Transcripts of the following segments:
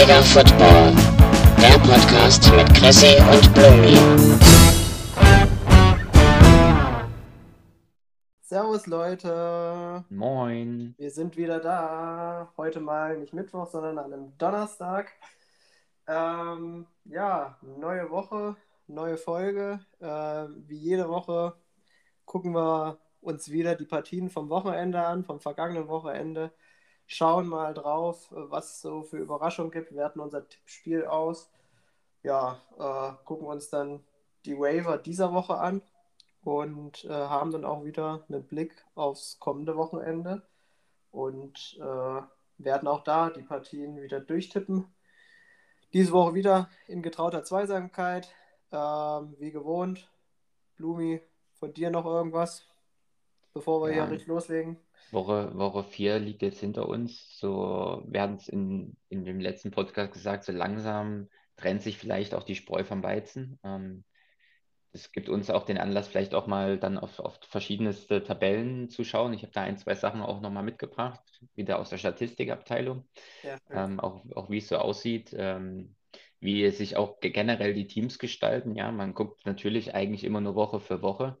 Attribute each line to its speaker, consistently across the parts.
Speaker 1: Bundesliga Football. Der Podcast mit Chrissy und Blumi.
Speaker 2: Servus Leute,
Speaker 3: Moin.
Speaker 2: wir sind wieder da. Heute mal nicht Mittwoch, sondern an einem Donnerstag. Ähm, ja, neue Woche, neue Folge. Äh, wie jede Woche gucken wir uns wieder die Partien vom Wochenende an, vom vergangenen Wochenende. Schauen mal drauf, was es so für Überraschungen gibt. Wir werten unser Tippspiel aus. Ja, äh, gucken uns dann die Waiver dieser Woche an und äh, haben dann auch wieder einen Blick aufs kommende Wochenende und äh, werden auch da die Partien wieder durchtippen. Diese Woche wieder in getrauter Zweisamkeit, ähm, wie gewohnt. Blumi, von dir noch irgendwas, bevor wir
Speaker 3: Ja.
Speaker 2: hier richtig loslegen?
Speaker 3: Woche, Woche 4 liegt jetzt hinter uns. So, wir hatten es in, in dem letzten Podcast gesagt, so langsam trennt sich vielleicht auch die Spreu vom Weizen. Ähm, das gibt uns auch den Anlass, vielleicht auch mal dann auf, auf verschiedenste Tabellen zu schauen. Ich habe da ein, zwei Sachen auch nochmal mitgebracht, wieder aus der Statistikabteilung.
Speaker 2: Ja,
Speaker 3: ähm, auch, auch wie es so aussieht, ähm, wie sich auch ge- generell die Teams gestalten. Ja, man guckt natürlich eigentlich immer nur Woche für Woche,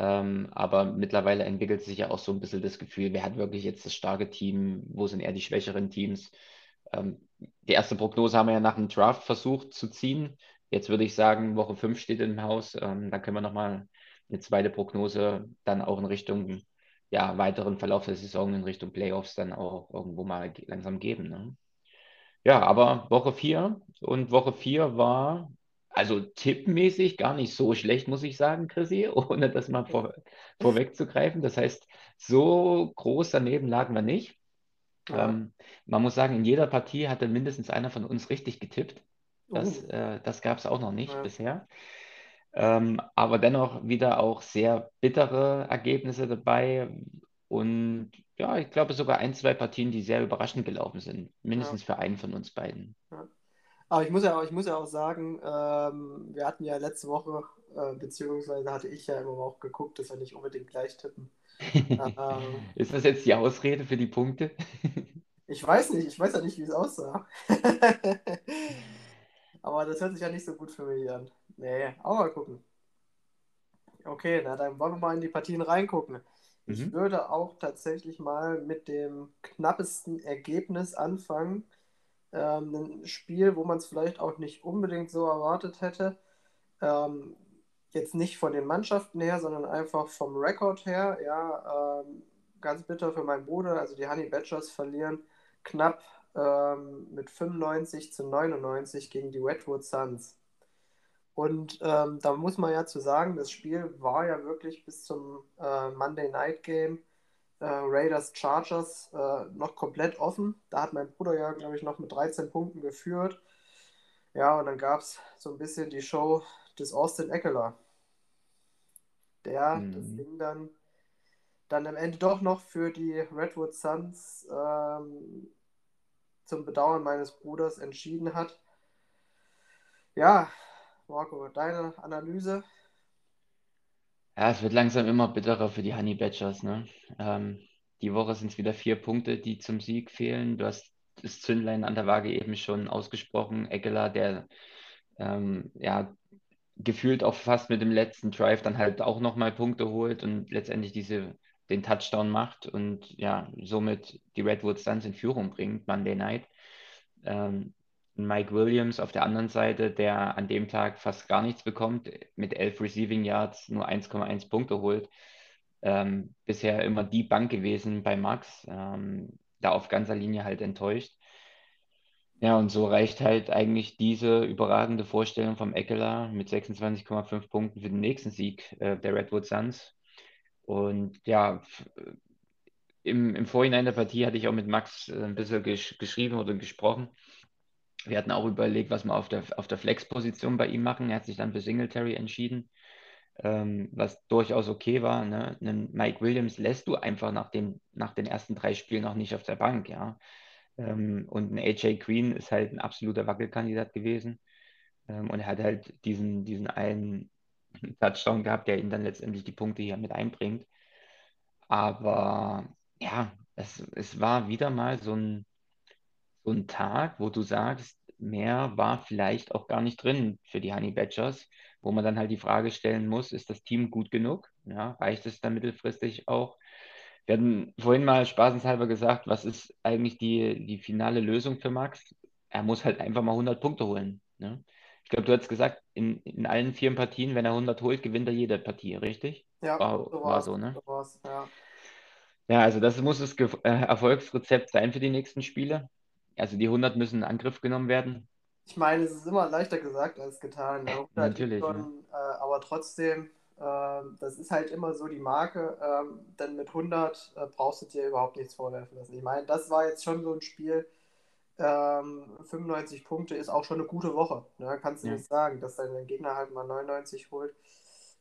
Speaker 3: ähm, aber mittlerweile entwickelt sich ja auch so ein bisschen das Gefühl, wer hat wirklich jetzt das starke Team, wo sind eher die schwächeren Teams. Ähm, die erste Prognose haben wir ja nach dem Draft versucht zu ziehen. Jetzt würde ich sagen, Woche 5 steht im Haus. Ähm, da können wir nochmal eine zweite Prognose dann auch in Richtung ja, weiteren Verlauf der Saison, in Richtung Playoffs dann auch irgendwo mal langsam geben. Ne? Ja, aber Woche 4 und Woche 4 war also tippmäßig gar nicht so schlecht, muss ich sagen, Chrissy, ohne das mal vor, vorwegzugreifen. Das heißt, so groß daneben lagen wir nicht.
Speaker 2: Ja.
Speaker 3: Ähm, man muss sagen, in jeder Partie hatte mindestens einer von uns richtig getippt. Das,
Speaker 2: Uh,
Speaker 3: äh, das gab es auch noch nicht
Speaker 2: Ja.
Speaker 3: bisher. Ähm, aber dennoch wieder auch sehr bittere Ergebnisse dabei. Und ja, ich glaube sogar ein, zwei Partien, die sehr überraschend gelaufen sind. Mindestens für einen von uns beiden.
Speaker 2: Aber ich muss ja auch, ich muss ja auch sagen, ähm, wir hatten ja letzte Woche, äh, beziehungsweise hatte ich ja immer auch geguckt, dass wir nicht unbedingt gleich tippen. Ähm,
Speaker 3: Ist das jetzt die Ausrede für die Punkte?
Speaker 2: Ich weiß nicht, ich weiß ja nicht, wie es aussah. Aber das hört sich ja nicht so gut für mich an. Nee, auch mal gucken. Okay, na dann wollen wir mal in die Partien reingucken. Ich
Speaker 3: Mhm.
Speaker 2: würde auch tatsächlich mal mit dem knappesten Ergebnis anfangen. Ähm, ein Spiel, wo man es vielleicht auch nicht unbedingt so erwartet hätte. Ähm, jetzt nicht von den Mannschaften her, sondern einfach vom Rekord her. Ja, ähm, ganz bitter für meinen Bruder. Also die Honey Badgers verlieren knapp ähm, mit 95 zu 99 gegen die Redwood Suns. Und ähm, da muss man ja zu sagen, das Spiel war ja wirklich bis zum äh, Monday Night Game äh, Raiders Chargers äh, noch komplett offen. Da hat mein Bruder ja, glaube ich, noch mit 13 Punkten geführt. Ja, und dann gab es so ein bisschen die Show des Austin Eckler, der
Speaker 3: Mhm.
Speaker 2: das Ding dann, dann am Ende doch noch für die Redwood Suns ähm, zum Bedauern meines Bruders entschieden hat. Ja, Marco, deine Analyse?
Speaker 3: Ja, es wird langsam immer bitterer für die Honey Badgers, ne? Ähm, die Woche sind es wieder vier Punkte, die zum Sieg fehlen. Du hast das Zündlein an der Waage eben schon ausgesprochen. Eckler, der ähm, ja gefühlt auch fast mit dem letzten Drive dann halt auch nochmal Punkte holt und letztendlich diese, den Touchdown macht und ja, somit die Redwood Suns in Führung bringt, Monday Night. Ähm, Mike Williams auf der anderen Seite, der an dem Tag fast gar nichts bekommt, mit elf Receiving Yards nur 1,1 Punkte holt. Ähm, bisher immer die Bank gewesen bei Max, ähm, da auf ganzer Linie halt enttäuscht. Ja, und so reicht halt eigentlich diese überragende Vorstellung vom Eckler mit 26,5 Punkten für den nächsten Sieg äh, der Redwood Suns. Und ja, im, im Vorhinein der Partie hatte ich auch mit Max äh, ein bisschen gesch geschrieben oder gesprochen. Wir hatten auch überlegt, was wir auf der, auf der Flex-Position bei ihm machen. Er hat sich dann für Singletary entschieden, ähm, was durchaus okay war. Ne? Einen Mike Williams lässt du einfach nach, dem, nach den ersten drei Spielen noch nicht auf der Bank, ja. Ähm, und ein AJ Green ist halt ein absoluter Wackelkandidat gewesen. Ähm, und er hat halt diesen, diesen einen Touchdown gehabt, der ihm dann letztendlich die Punkte hier mit einbringt. Aber ja, es, es war wieder mal so ein, so ein Tag, wo du sagst, mehr war vielleicht auch gar nicht drin für die Honey Badgers, wo man dann halt die Frage stellen muss, ist das Team gut genug? Ja, reicht es dann mittelfristig auch? Wir hatten vorhin mal spaßenshalber gesagt, was ist eigentlich die, die finale Lösung für Max? Er muss halt einfach mal 100 Punkte holen. Ne? Ich glaube, du hast gesagt, in, in allen vier Partien, wenn er 100 holt, gewinnt er jede Partie, richtig?
Speaker 2: Ja,
Speaker 3: War,
Speaker 2: so
Speaker 3: war so, ne?
Speaker 2: So ja.
Speaker 3: Ja, also das muss das Ge äh, Erfolgsrezept sein für die nächsten Spiele. Also die 100 müssen in Angriff genommen werden.
Speaker 2: Ich meine, es ist immer leichter gesagt als getan. Ne? 100
Speaker 3: Natürlich,
Speaker 2: schon, äh, aber trotzdem, äh, das ist halt immer so die Marke. ähm, denn mit 100 äh, brauchst du dir überhaupt nichts vorwerfen lassen. Ich meine, das war jetzt schon so ein Spiel. Ähm, 95 Punkte ist auch schon eine gute Woche. Ne? Kannst du
Speaker 3: Ja.
Speaker 2: nicht sagen, dass dein Gegner halt mal 99 holt,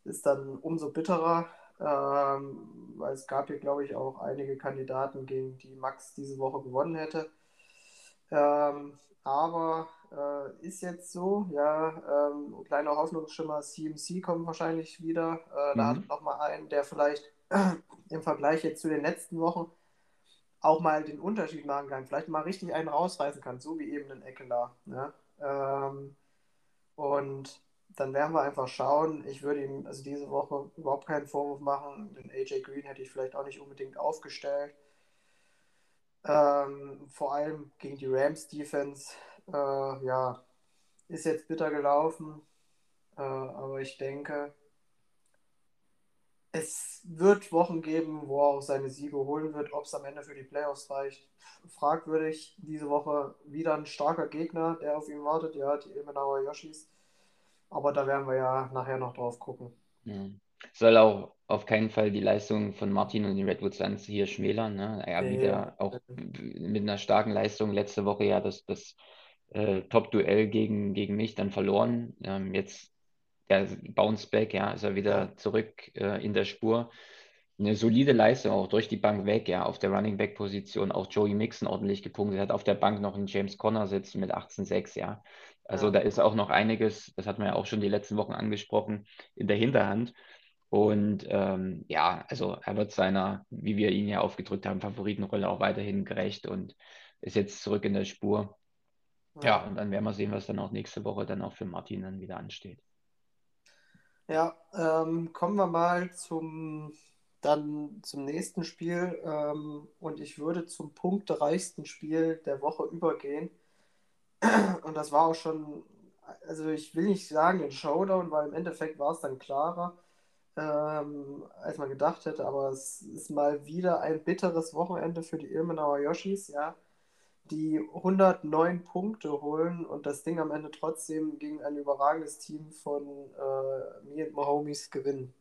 Speaker 2: ist dann umso bitterer. Ähm, weil es gab hier, glaube ich, auch einige Kandidaten, gegen die Max diese Woche gewonnen hätte. Ähm, aber äh, ist jetzt so, ja, ähm, kleiner Hoffnungsschimmer, CMC kommt wahrscheinlich wieder. Äh, da
Speaker 3: Mhm.
Speaker 2: hat er nochmal einen, der vielleicht im Vergleich jetzt zu den letzten Wochen auch mal den Unterschied machen kann, vielleicht mal richtig einen rausreißen kann, so wie eben den Eckler. Ne? Ähm, und dann werden wir einfach schauen. Ich würde ihm also diese Woche überhaupt keinen Vorwurf machen. Den AJ Green hätte ich vielleicht auch nicht unbedingt aufgestellt. Ähm, vor allem gegen die Rams Defense. Äh, ja, ist jetzt bitter gelaufen. Äh, aber ich denke, es wird Wochen geben, wo er auch seine Siege holen wird. Ob es am Ende für die Playoffs reicht, fragwürdig. Diese Woche wieder ein starker Gegner, der auf ihn wartet. Ja, die Ilmenauer Yoshis. Aber da werden wir ja nachher noch drauf gucken.
Speaker 3: Ja. Soll auch auf keinen Fall die Leistung von Martin und den Redwood Suns hier schmälern. Ne? Er
Speaker 2: Nee.
Speaker 3: wieder auch mit einer starken Leistung letzte Woche ja das, das äh, Top-Duell gegen, gegen mich dann verloren. Ähm, jetzt der Bounce Back, ja, ist er wieder
Speaker 2: Ja.
Speaker 3: zurück äh, in der Spur. Eine solide Leistung auch durch die Bank weg, ja, auf der Running Back Position. Auch Joey Mixon ordentlich gepunktet. Hat auf der Bank noch einen James Conner sitzen mit 18,6, ja. Also
Speaker 2: Ja.
Speaker 3: da ist auch noch einiges, das hatten wir ja auch schon die letzten Wochen angesprochen, in der Hinterhand. Und ähm, ja, also er wird seiner, wie wir ihn ja aufgedrückt haben, Favoritenrolle auch weiterhin gerecht und ist jetzt zurück in der Spur. Ja, und dann werden wir sehen, was dann auch nächste Woche dann auch für Martin dann wieder ansteht.
Speaker 2: Ja, ähm, kommen wir mal zum, dann zum nächsten Spiel. Ähm, und ich würde zum punktereichsten Spiel der Woche übergehen. Und das war auch schon, also ich will nicht sagen ein Showdown, weil im Endeffekt war es dann klarer, ähm, als man gedacht hätte. Aber es ist mal wieder ein bitteres Wochenende für die Ilmenauer Yoshis, ja, die 109 Punkte holen und das Ding am Ende trotzdem gegen ein überragendes Team von äh, Me and My Homies gewinnen.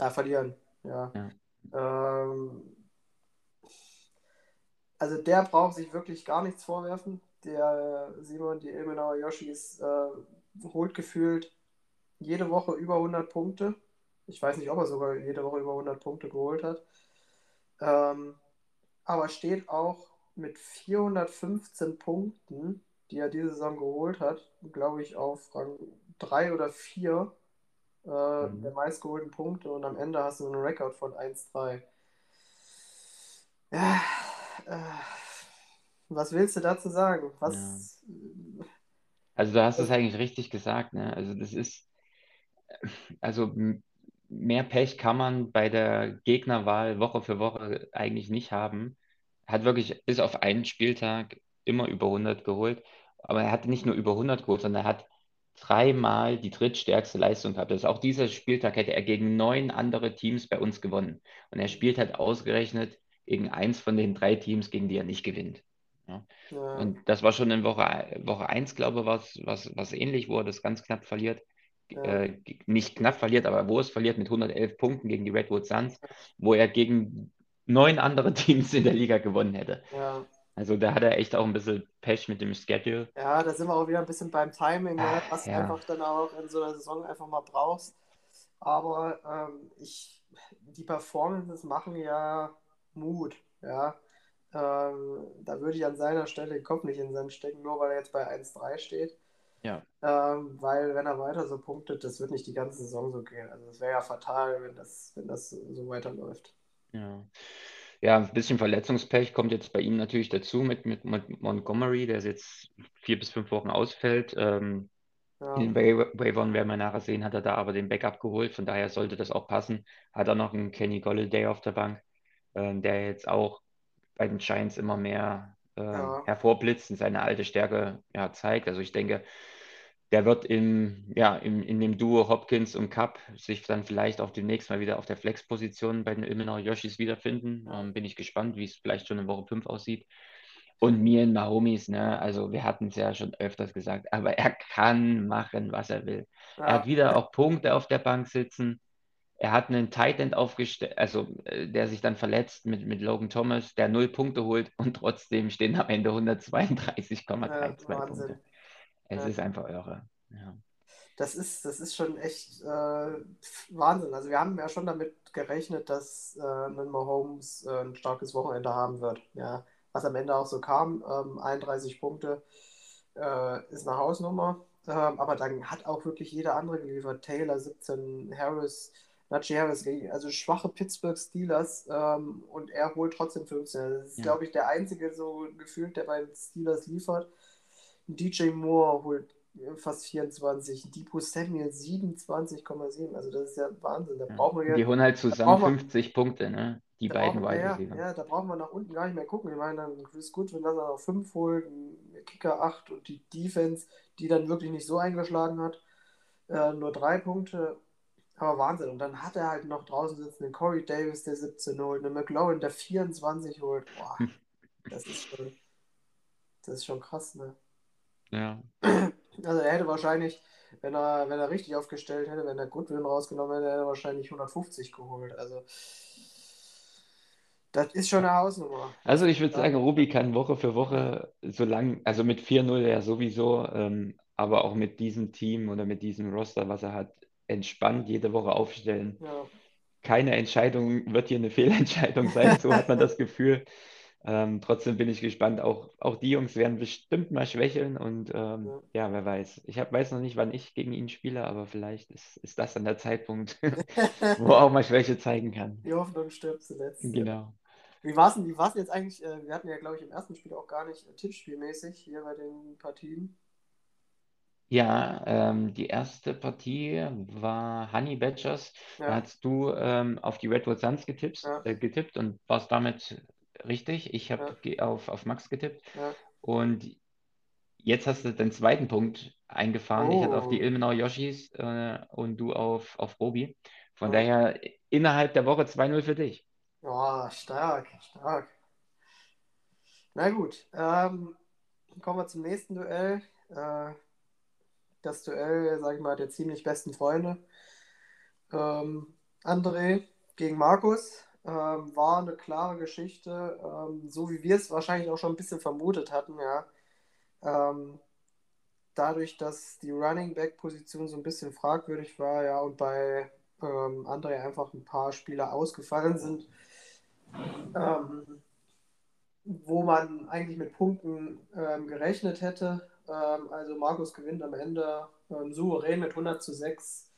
Speaker 2: Ja, verlieren. Ja. Ähm, also der braucht sich wirklich gar nichts vorwerfen. Der Simon, die Ilmenauer Yoshis, äh, holt gefühlt jede Woche über 100 Punkte. Ich weiß nicht, ob er sogar jede Woche über 100 Punkte geholt hat. Ähm, aber steht auch mit 415 Punkten, die er diese Saison geholt hat, glaube ich, auf Rang 3 oder 4 äh,
Speaker 3: Mhm.
Speaker 2: der meistgeholten Punkte und am Ende hast du einen Rekord von 1-3. Ja, äh, was willst du dazu sagen? Was,
Speaker 3: Also du hast es eigentlich richtig gesagt, ne? Also das ist, also mehr Pech kann man bei der Gegnerwahl Woche für Woche eigentlich nicht haben. Er hat wirklich bis auf einen Spieltag immer über 100 geholt, aber er hatte nicht nur über 100 geholt, sondern er hat dreimal die drittstärkste Leistung gehabt. Also auch dieser Spieltag hätte er gegen neun andere Teams bei uns gewonnen. Und er spielt halt ausgerechnet gegen eins von den drei Teams, gegen die er nicht gewinnt. Ja.
Speaker 2: Ja,
Speaker 3: Und das war schon in Woche, Woche 1, glaube ich, was, was, was ähnlich, wo er das ganz knapp verliert.
Speaker 2: Ja.
Speaker 3: Äh, nicht knapp verliert, aber wo es verliert mit 111 Punkten gegen die Redwood Suns, wo er gegen neun andere Teams in der Liga gewonnen hätte.
Speaker 2: ja.
Speaker 3: Also da hat er echt auch ein bisschen Pech mit dem Schedule.
Speaker 2: Ja, da sind wir auch wieder ein bisschen beim Timing, ne?
Speaker 3: Ah,
Speaker 2: was du
Speaker 3: ja.
Speaker 2: einfach dann auch in so einer Saison einfach mal brauchst. Aber ähm, ich, die Performances machen ja Mut, ja. Ähm, da würde ich an seiner Stelle den Kopf nicht in den Sand stecken, nur weil er jetzt bei 1-3 steht.
Speaker 3: Ja.
Speaker 2: Ähm, weil wenn er weiter so punktet, das wird nicht die ganze Saison so gehen. Also es wäre ja fatal, wenn das, wenn das so weiterläuft.
Speaker 3: Ja. Ja, ein bisschen Verletzungspech kommt jetzt bei ihm natürlich dazu mit, mit, mit Montgomery, der jetzt vier bis fünf Wochen ausfällt. Ähm,
Speaker 2: Ja,
Speaker 3: in den Wa- Waivern werden wir nachher sehen, hat er da aber den Backup geholt, von daher sollte das auch passen. Hat er noch einen Kenny Golladay auf der Bank, ähm, der jetzt auch bei den Giants immer mehr ähm,
Speaker 2: Ja.
Speaker 3: hervorblitzt und seine alte Stärke ja, zeigt. Also ich denke, der wird im, ja, im, in dem Duo Hopkins und Cup sich dann vielleicht auch demnächst mal wieder auf der Flex-Position bei den Ilmenau Yoshis wiederfinden.
Speaker 2: Ja.
Speaker 3: Ähm, bin ich gespannt, wie es vielleicht schon in Woche 5 aussieht. Und mir in Mahomes, ne, also wir hatten es ja schon öfters gesagt, aber er kann machen, was er will. Er hat
Speaker 2: ja,
Speaker 3: wieder auch Punkte auf der Bank sitzen. Er hat einen Tight End aufgestellt, also äh, der sich dann verletzt mit, mit Logan Thomas, der null Punkte holt und trotzdem stehen am Ende 132,32
Speaker 2: ja,
Speaker 3: Punkte. Es
Speaker 2: Ja.
Speaker 3: ist einfach irre. Ja.
Speaker 2: Das ist, das ist schon echt äh, Wahnsinn. Also wir haben ja schon damit gerechnet, dass äh, ein Mahomes äh, ein starkes Wochenende haben wird. Ja, was am Ende auch so kam, ähm, 31 Punkte äh, ist eine Hausnummer. Ähm, aber dann hat auch wirklich jeder andere geliefert. Taylor 17, Harris, Najee Harris, also schwache Pittsburgh Steelers ähm, und er holt trotzdem 15. Das ist,
Speaker 3: Ja.
Speaker 2: glaube ich, der einzige so gefühlt, der bei den Steelers liefert. DJ Moore holt fast 24, Depot Samuel 27,7. Also das ist ja Wahnsinn. Da
Speaker 3: Ja.
Speaker 2: brauchen wir
Speaker 3: Die
Speaker 2: ja,
Speaker 3: holen halt zusammen
Speaker 2: wir-
Speaker 3: 50 Punkte, ne? Die beiden
Speaker 2: wir,
Speaker 3: Wide
Speaker 2: ja, ja, da brauchen wir nach unten gar nicht mehr gucken. Ich meine, dann Chris Goodwin, dass er noch 5 holt, Kicker 8 und die Defense, die dann wirklich nicht so eingeschlagen hat, äh, nur 3 Punkte. Aber Wahnsinn. Und dann hat er halt noch draußen sitzen den Corey Davis, der 17 holt, einen McLaurin, der 24 holt. Boah, das ist schon, das ist schon krass, ne?
Speaker 3: Ja.
Speaker 2: Also er hätte wahrscheinlich, wenn er, wenn er richtig aufgestellt hätte, wenn er Goodwin rausgenommen hätte, hätte er wahrscheinlich 150 geholt. Also das ist schon eine Hausnummer.
Speaker 3: Also ich würde
Speaker 2: Ja.
Speaker 3: sagen, Ruby kann Woche für Woche, so lang, also mit 4-0 ja sowieso, ähm, aber auch mit diesem Team oder mit diesem Roster, was er hat, entspannt jede Woche aufstellen.
Speaker 2: Ja,
Speaker 3: Keine Entscheidung wird hier eine Fehlentscheidung sein, so hat man das Gefühl. Ähm, trotzdem bin ich gespannt. Auch, auch die Jungs werden bestimmt mal schwächeln und ähm,
Speaker 2: Ja.
Speaker 3: ja, wer weiß. Ich hab, weiß noch nicht, wann ich gegen ihn spiele, aber vielleicht ist, ist das dann der Zeitpunkt, wo er auch mal Schwäche zeigen kann.
Speaker 2: die Hoffnung stirbt zuletzt.
Speaker 3: Genau.
Speaker 2: Wie war es denn, wie war's denn jetzt eigentlich? äh, Wir hatten ja, glaube ich, im ersten Spiel auch gar nicht äh, tippspielmäßig hier bei den Partien.
Speaker 3: Ja, ähm, die erste Partie war Honey Badgers. Da
Speaker 2: Ja,
Speaker 3: hast du ähm, auf die Redwood Suns getippt,
Speaker 2: Ja.
Speaker 3: äh, getippt und warst damit richtig. Ich habe
Speaker 2: Ja.
Speaker 3: auf, auf Max getippt.
Speaker 2: ja.
Speaker 3: Und jetzt hast du den zweiten Punkt eingefahren. Ich hatte auf die
Speaker 2: Oh.
Speaker 3: Ilmenau Yoshis äh, und du auf, auf Robi. Von
Speaker 2: Ja.
Speaker 3: daher innerhalb der Woche 2-0 für dich.
Speaker 2: Oh, stark, stark. Na gut, ähm, kommen wir zum nächsten Duell. Äh, das Duell, sag ich mal, der ziemlich besten Freunde. Ähm, André gegen Markus ähm, war eine klare Geschichte, ähm, so wie wir es wahrscheinlich auch schon ein bisschen vermutet hatten, ja. Ähm, dadurch, dass die Running Back Position so ein bisschen fragwürdig war, ja, und bei ähm, André einfach ein paar Spieler ausgefallen sind, ähm, wo man eigentlich mit Punkten ähm, gerechnet hätte. Ähm, also Markus gewinnt am Ende souverän mit 100 zu 6,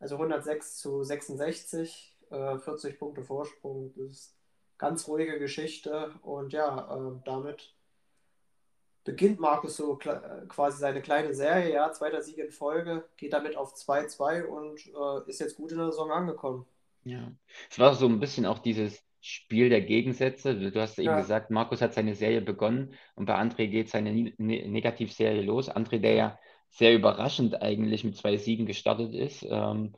Speaker 2: also 106 zu 66, äh, 40 Punkte Vorsprung. Das ist ganz ruhige Geschichte und ja, ähm, damit beginnt Markus so äh, quasi seine kleine Serie, ja, zweiter Sieg in Folge, geht damit auf 2-2 und äh, ist jetzt gut in der Saison angekommen.
Speaker 3: Ja. Es war so ein bisschen auch dieses Spiel der Gegensätze. Du hast eben
Speaker 2: Ja.
Speaker 3: gesagt, Markus hat seine Serie begonnen und bei André geht seine Ne- Negativserie los. André, der ja sehr überraschend eigentlich mit zwei Siegen gestartet ist, ähm,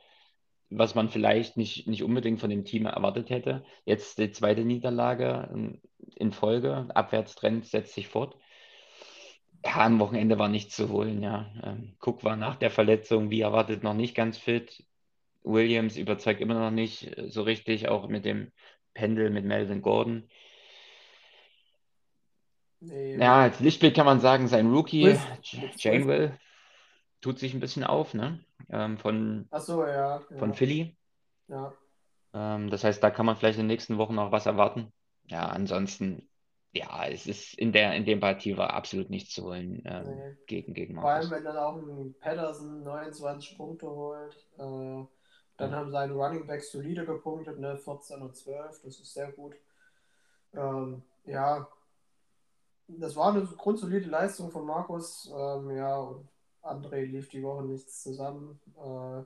Speaker 3: was man vielleicht nicht, nicht unbedingt von dem Team erwartet hätte. Jetzt die zweite Niederlage ähm, in Folge. Abwärtstrend setzt sich fort. Ja, am Wochenende war nichts zu holen, ja. Ähm, Cook war nach der Verletzung, wie erwartet, noch nicht ganz fit. Williams überzeugt immer noch nicht äh, so richtig, auch mit dem Pendel mit Melvin Gordon.
Speaker 2: Nee,
Speaker 3: Ja, als Lichtblick kann man sagen, sein Rookie. Janewell, tut sich ein bisschen auf, ne? Ähm, von,
Speaker 2: so, ja.
Speaker 3: von
Speaker 2: ja,
Speaker 3: Philly.
Speaker 2: ja.
Speaker 3: Ähm, das heißt, da kann man vielleicht in den nächsten Wochen noch was erwarten. Ja, ansonsten, ja, es ist in der, in dem Partie war absolut nichts zu holen ähm,
Speaker 2: Nee.
Speaker 3: gegen, gegen
Speaker 2: Vor allem,
Speaker 3: Marcus.
Speaker 2: wenn dann auch ein Patterson 29 Punkte holt. Äh, dann haben seine Running Backs solide gepunktet, ne? 14 und 12, das ist sehr gut. Ähm, ja, das war eine grundsolide Leistung von Markus. Ähm, ja, André lief die Woche nichts zusammen. Äh,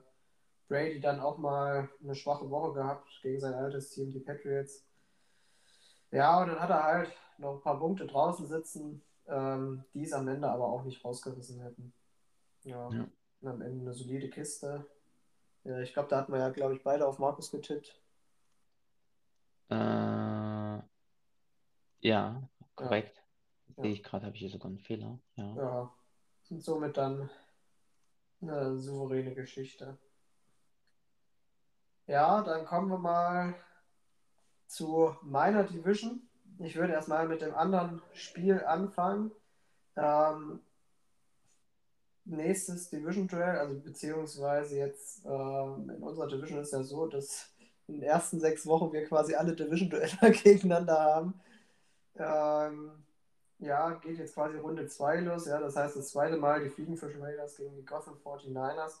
Speaker 2: Brady dann auch mal eine schwache Woche gehabt gegen sein altes Team, die Patriots. Ja, und dann hat er halt noch ein paar Punkte draußen sitzen, ähm, die es am Ende aber auch nicht rausgerissen hätten. Ja,
Speaker 3: Ja.
Speaker 2: und am Ende eine solide Kiste. Ja, ich glaube, da hatten wir ja, glaube ich, beide auf Markus getippt.
Speaker 3: Äh, ja, korrekt.
Speaker 2: Ja.
Speaker 3: Sehe ich gerade, habe ich hier sogar einen Fehler. Ja.
Speaker 2: Ja, und somit dann eine souveräne Geschichte. Ja, dann kommen wir mal zu meiner Division. Ich würde erstmal mit dem anderen Spiel anfangen. Ähm, nächstes Division-Duell, also beziehungsweise jetzt ähm, in unserer Division ist ja so, dass in den ersten sechs Wochen wir quasi alle Division-Duelle gegeneinander haben. Ähm, ja, geht jetzt quasi Runde 2 los. Ja, das heißt, das zweite Mal die Fliegenfisch Raiders gegen die Gotham 49ers.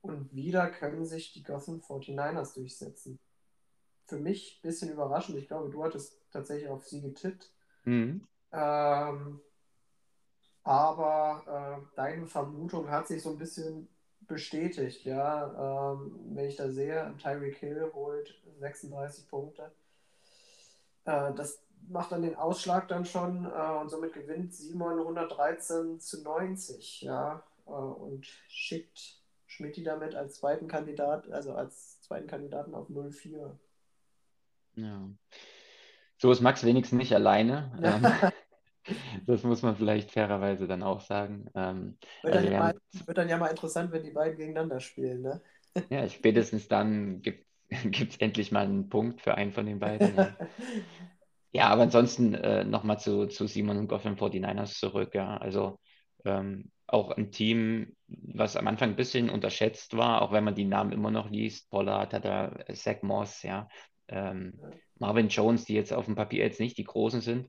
Speaker 2: Und wieder können sich die Gotham 49ers durchsetzen. Für mich ein bisschen überraschend. Ich glaube, du hattest tatsächlich auf sie getippt.
Speaker 3: Mhm.
Speaker 2: Ähm, aber äh, deine Vermutung hat sich so ein bisschen bestätigt. Ja, ähm, wenn ich da sehe, Tyreek Hill holt 36 Punkte. Äh, das macht dann den Ausschlag dann schon äh, und somit gewinnt Simon 113 zu 90. Ja, äh, und schickt Schmidti damit als zweiten Kandidat, also als zweiten Kandidaten auf 04.
Speaker 3: Ja. So ist Max wenigstens nicht alleine. Ähm, das muss man vielleicht fairerweise dann auch sagen. Ähm,
Speaker 2: Wird,
Speaker 3: also
Speaker 2: dann ja mal, wird dann ja mal interessant, wenn die beiden gegeneinander spielen, ne?
Speaker 3: ja, spätestens dann gibt es endlich mal einen Punkt für einen von den beiden. Ja, ja aber ansonsten äh, nochmal zu, zu Simon und Gotham 49ers zurück. Ja, also ähm, auch ein Team, was am Anfang ein bisschen unterschätzt war, auch wenn man die Namen immer noch liest. Pollard hat da Zach Moss, ja. Ähm. Marvin Jones, die jetzt auf dem Papier jetzt nicht die Großen sind,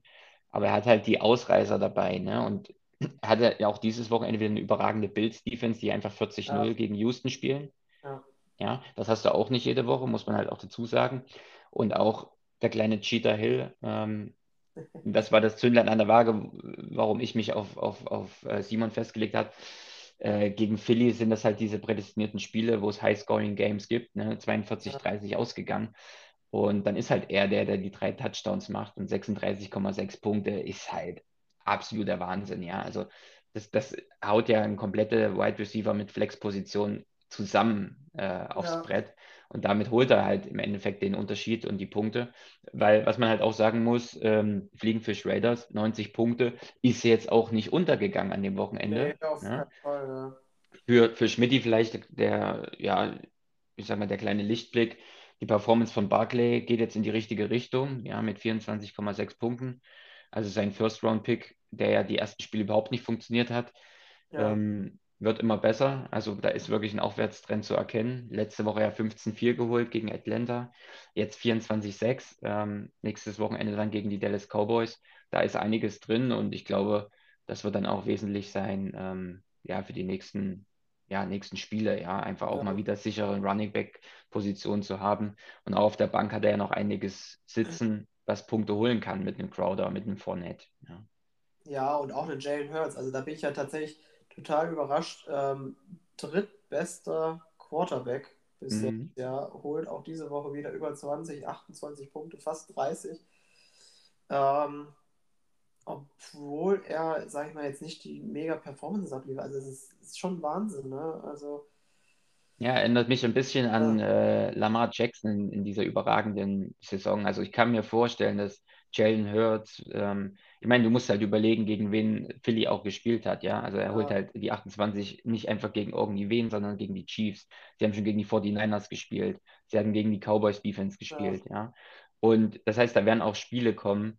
Speaker 3: aber er hat halt die Ausreißer dabei, ne? Und er hatte ja auch dieses Wochenende wieder eine überragende Bills-Defense, die einfach 40-0
Speaker 2: Ja.
Speaker 3: gegen Houston spielen.
Speaker 2: Ja.
Speaker 3: Ja, das hast du auch nicht jede Woche, muss man halt auch dazu sagen. Und auch der kleine Cheetah Hill, ähm, das war das Zündlein an der Waage, warum ich mich auf, auf, auf äh, Simon festgelegt habe. Äh, gegen Philly sind das halt diese prädestinierten Spiele, wo es High-Scoring-Games gibt, ne? 42-30 ausgegangen. Und dann ist halt er der, der die drei Touchdowns macht und 36,6 Punkte ist halt absoluter Wahnsinn, ja. Also das, das haut ja ein komplette Wide Receiver mit Flex-Position zusammen äh, aufs
Speaker 2: Ja.
Speaker 3: Brett. Und damit holt er halt im Endeffekt den Unterschied und die Punkte. Weil, was man halt auch sagen muss, ähm, Fliegenfisch Raiders, 90 Punkte, ist jetzt auch nicht untergegangen an dem Wochenende.
Speaker 2: Nee, auf
Speaker 3: ne?
Speaker 2: Fall, ja.
Speaker 3: Für, für Schmidti vielleicht der, ja, ich sag mal, der kleine Lichtblick. Die Performance von Barclay geht jetzt in die richtige Richtung, ja, mit 24,6 Punkten. Also sein First-Round-Pick, der ja die ersten Spiele überhaupt nicht funktioniert hat,
Speaker 2: Ja.
Speaker 3: ähm, wird immer besser. Also da ist wirklich ein Aufwärtstrend zu erkennen. Letzte Woche ja 15-4 geholt gegen Atlanta, jetzt 24-6. Ähm, nächstes Wochenende dann gegen die Dallas Cowboys. Da ist einiges drin und ich glaube, das wird dann auch wesentlich sein, ähm, ja, für die nächsten, ja, nächsten Spiele, ja, einfach auch
Speaker 2: Ja.
Speaker 3: mal wieder sichere Running Back-Position zu haben. Und auch auf der Bank hat er ja noch einiges sitzen, was Punkte holen kann mit einem Crowder, mit einem Fournette. Ja.
Speaker 2: Ja, und auch eine Jalen Hurts. Also da bin ich ja tatsächlich total überrascht. Ähm, drittbester Quarterback bis
Speaker 3: Mhm.
Speaker 2: Ja, holt auch diese Woche wieder über 20, 28 Punkte, fast 30. Ähm, obwohl er, sag ich mal, jetzt nicht die mega Performance abliefert. Also es ist, ist schon Wahnsinn, ne? Also
Speaker 3: Ja, erinnert mich ein bisschen an äh, Lamar Jackson in, in dieser überragenden Saison. Also ich kann mir vorstellen, dass Jalen Hurts, ähm, ich meine, du musst halt überlegen, gegen wen Philly auch gespielt hat, ja. Also er holt
Speaker 2: Ja.
Speaker 3: halt die 28 nicht einfach gegen irgendwen, sondern gegen die Chiefs. Sie haben schon gegen die 49ers gespielt. Sie haben gegen die Cowboys Defense gespielt, ja. Und das heißt, da werden auch Spiele kommen,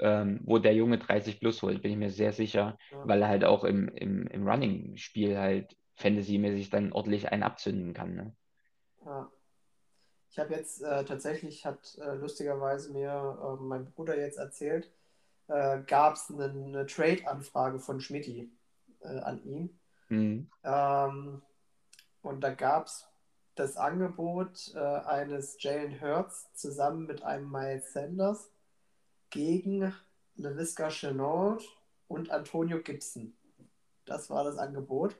Speaker 3: ähm, wo der Junge 30 plus holt, bin ich mir sehr sicher,
Speaker 2: Ja.
Speaker 3: weil er halt auch im, im, im Running-Spiel halt Fantasy-mäßig dann ordentlich einen abzünden kann. Ne?
Speaker 2: Ja. Ich habe jetzt äh, tatsächlich, hat äh, lustigerweise mir äh, mein Bruder jetzt erzählt, äh, gab es eine, eine Trade-Anfrage von Schmidti äh, an ihn.
Speaker 3: Mhm.
Speaker 2: Ähm, und da gab es das Angebot äh, eines Jalen Hurts zusammen mit einem Miles Sanders gegen LaVisca Chenault und Antonio Gibson. Das war das Angebot.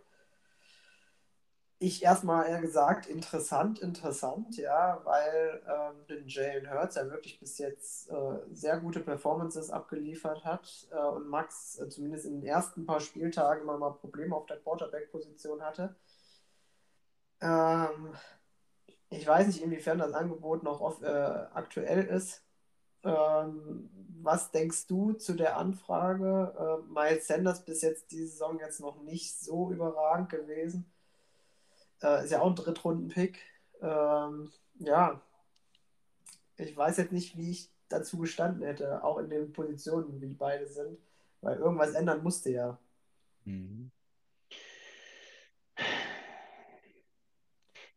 Speaker 2: Ich erstmal eher gesagt, interessant, interessant, ja, weil ähm, den Jalen Hurts ja wirklich bis jetzt äh, sehr gute Performances abgeliefert hat äh, und Max äh, zumindest in den ersten paar Spieltagen immer mal Probleme auf der Quarterback-Position hatte. Ähm, ich weiß nicht, inwiefern das Angebot noch auf, äh, aktuell ist. Ähm, was denkst du zu der Anfrage? Äh, Miles Sanders bis jetzt diese Saison jetzt noch nicht so überragend gewesen. Äh, ist ja auch ein Drittrunden-Pick. Ähm, ja, ich weiß jetzt nicht, wie ich dazu gestanden hätte, auch in den Positionen, wie beide sind, weil irgendwas ändern musste ja. Mhm.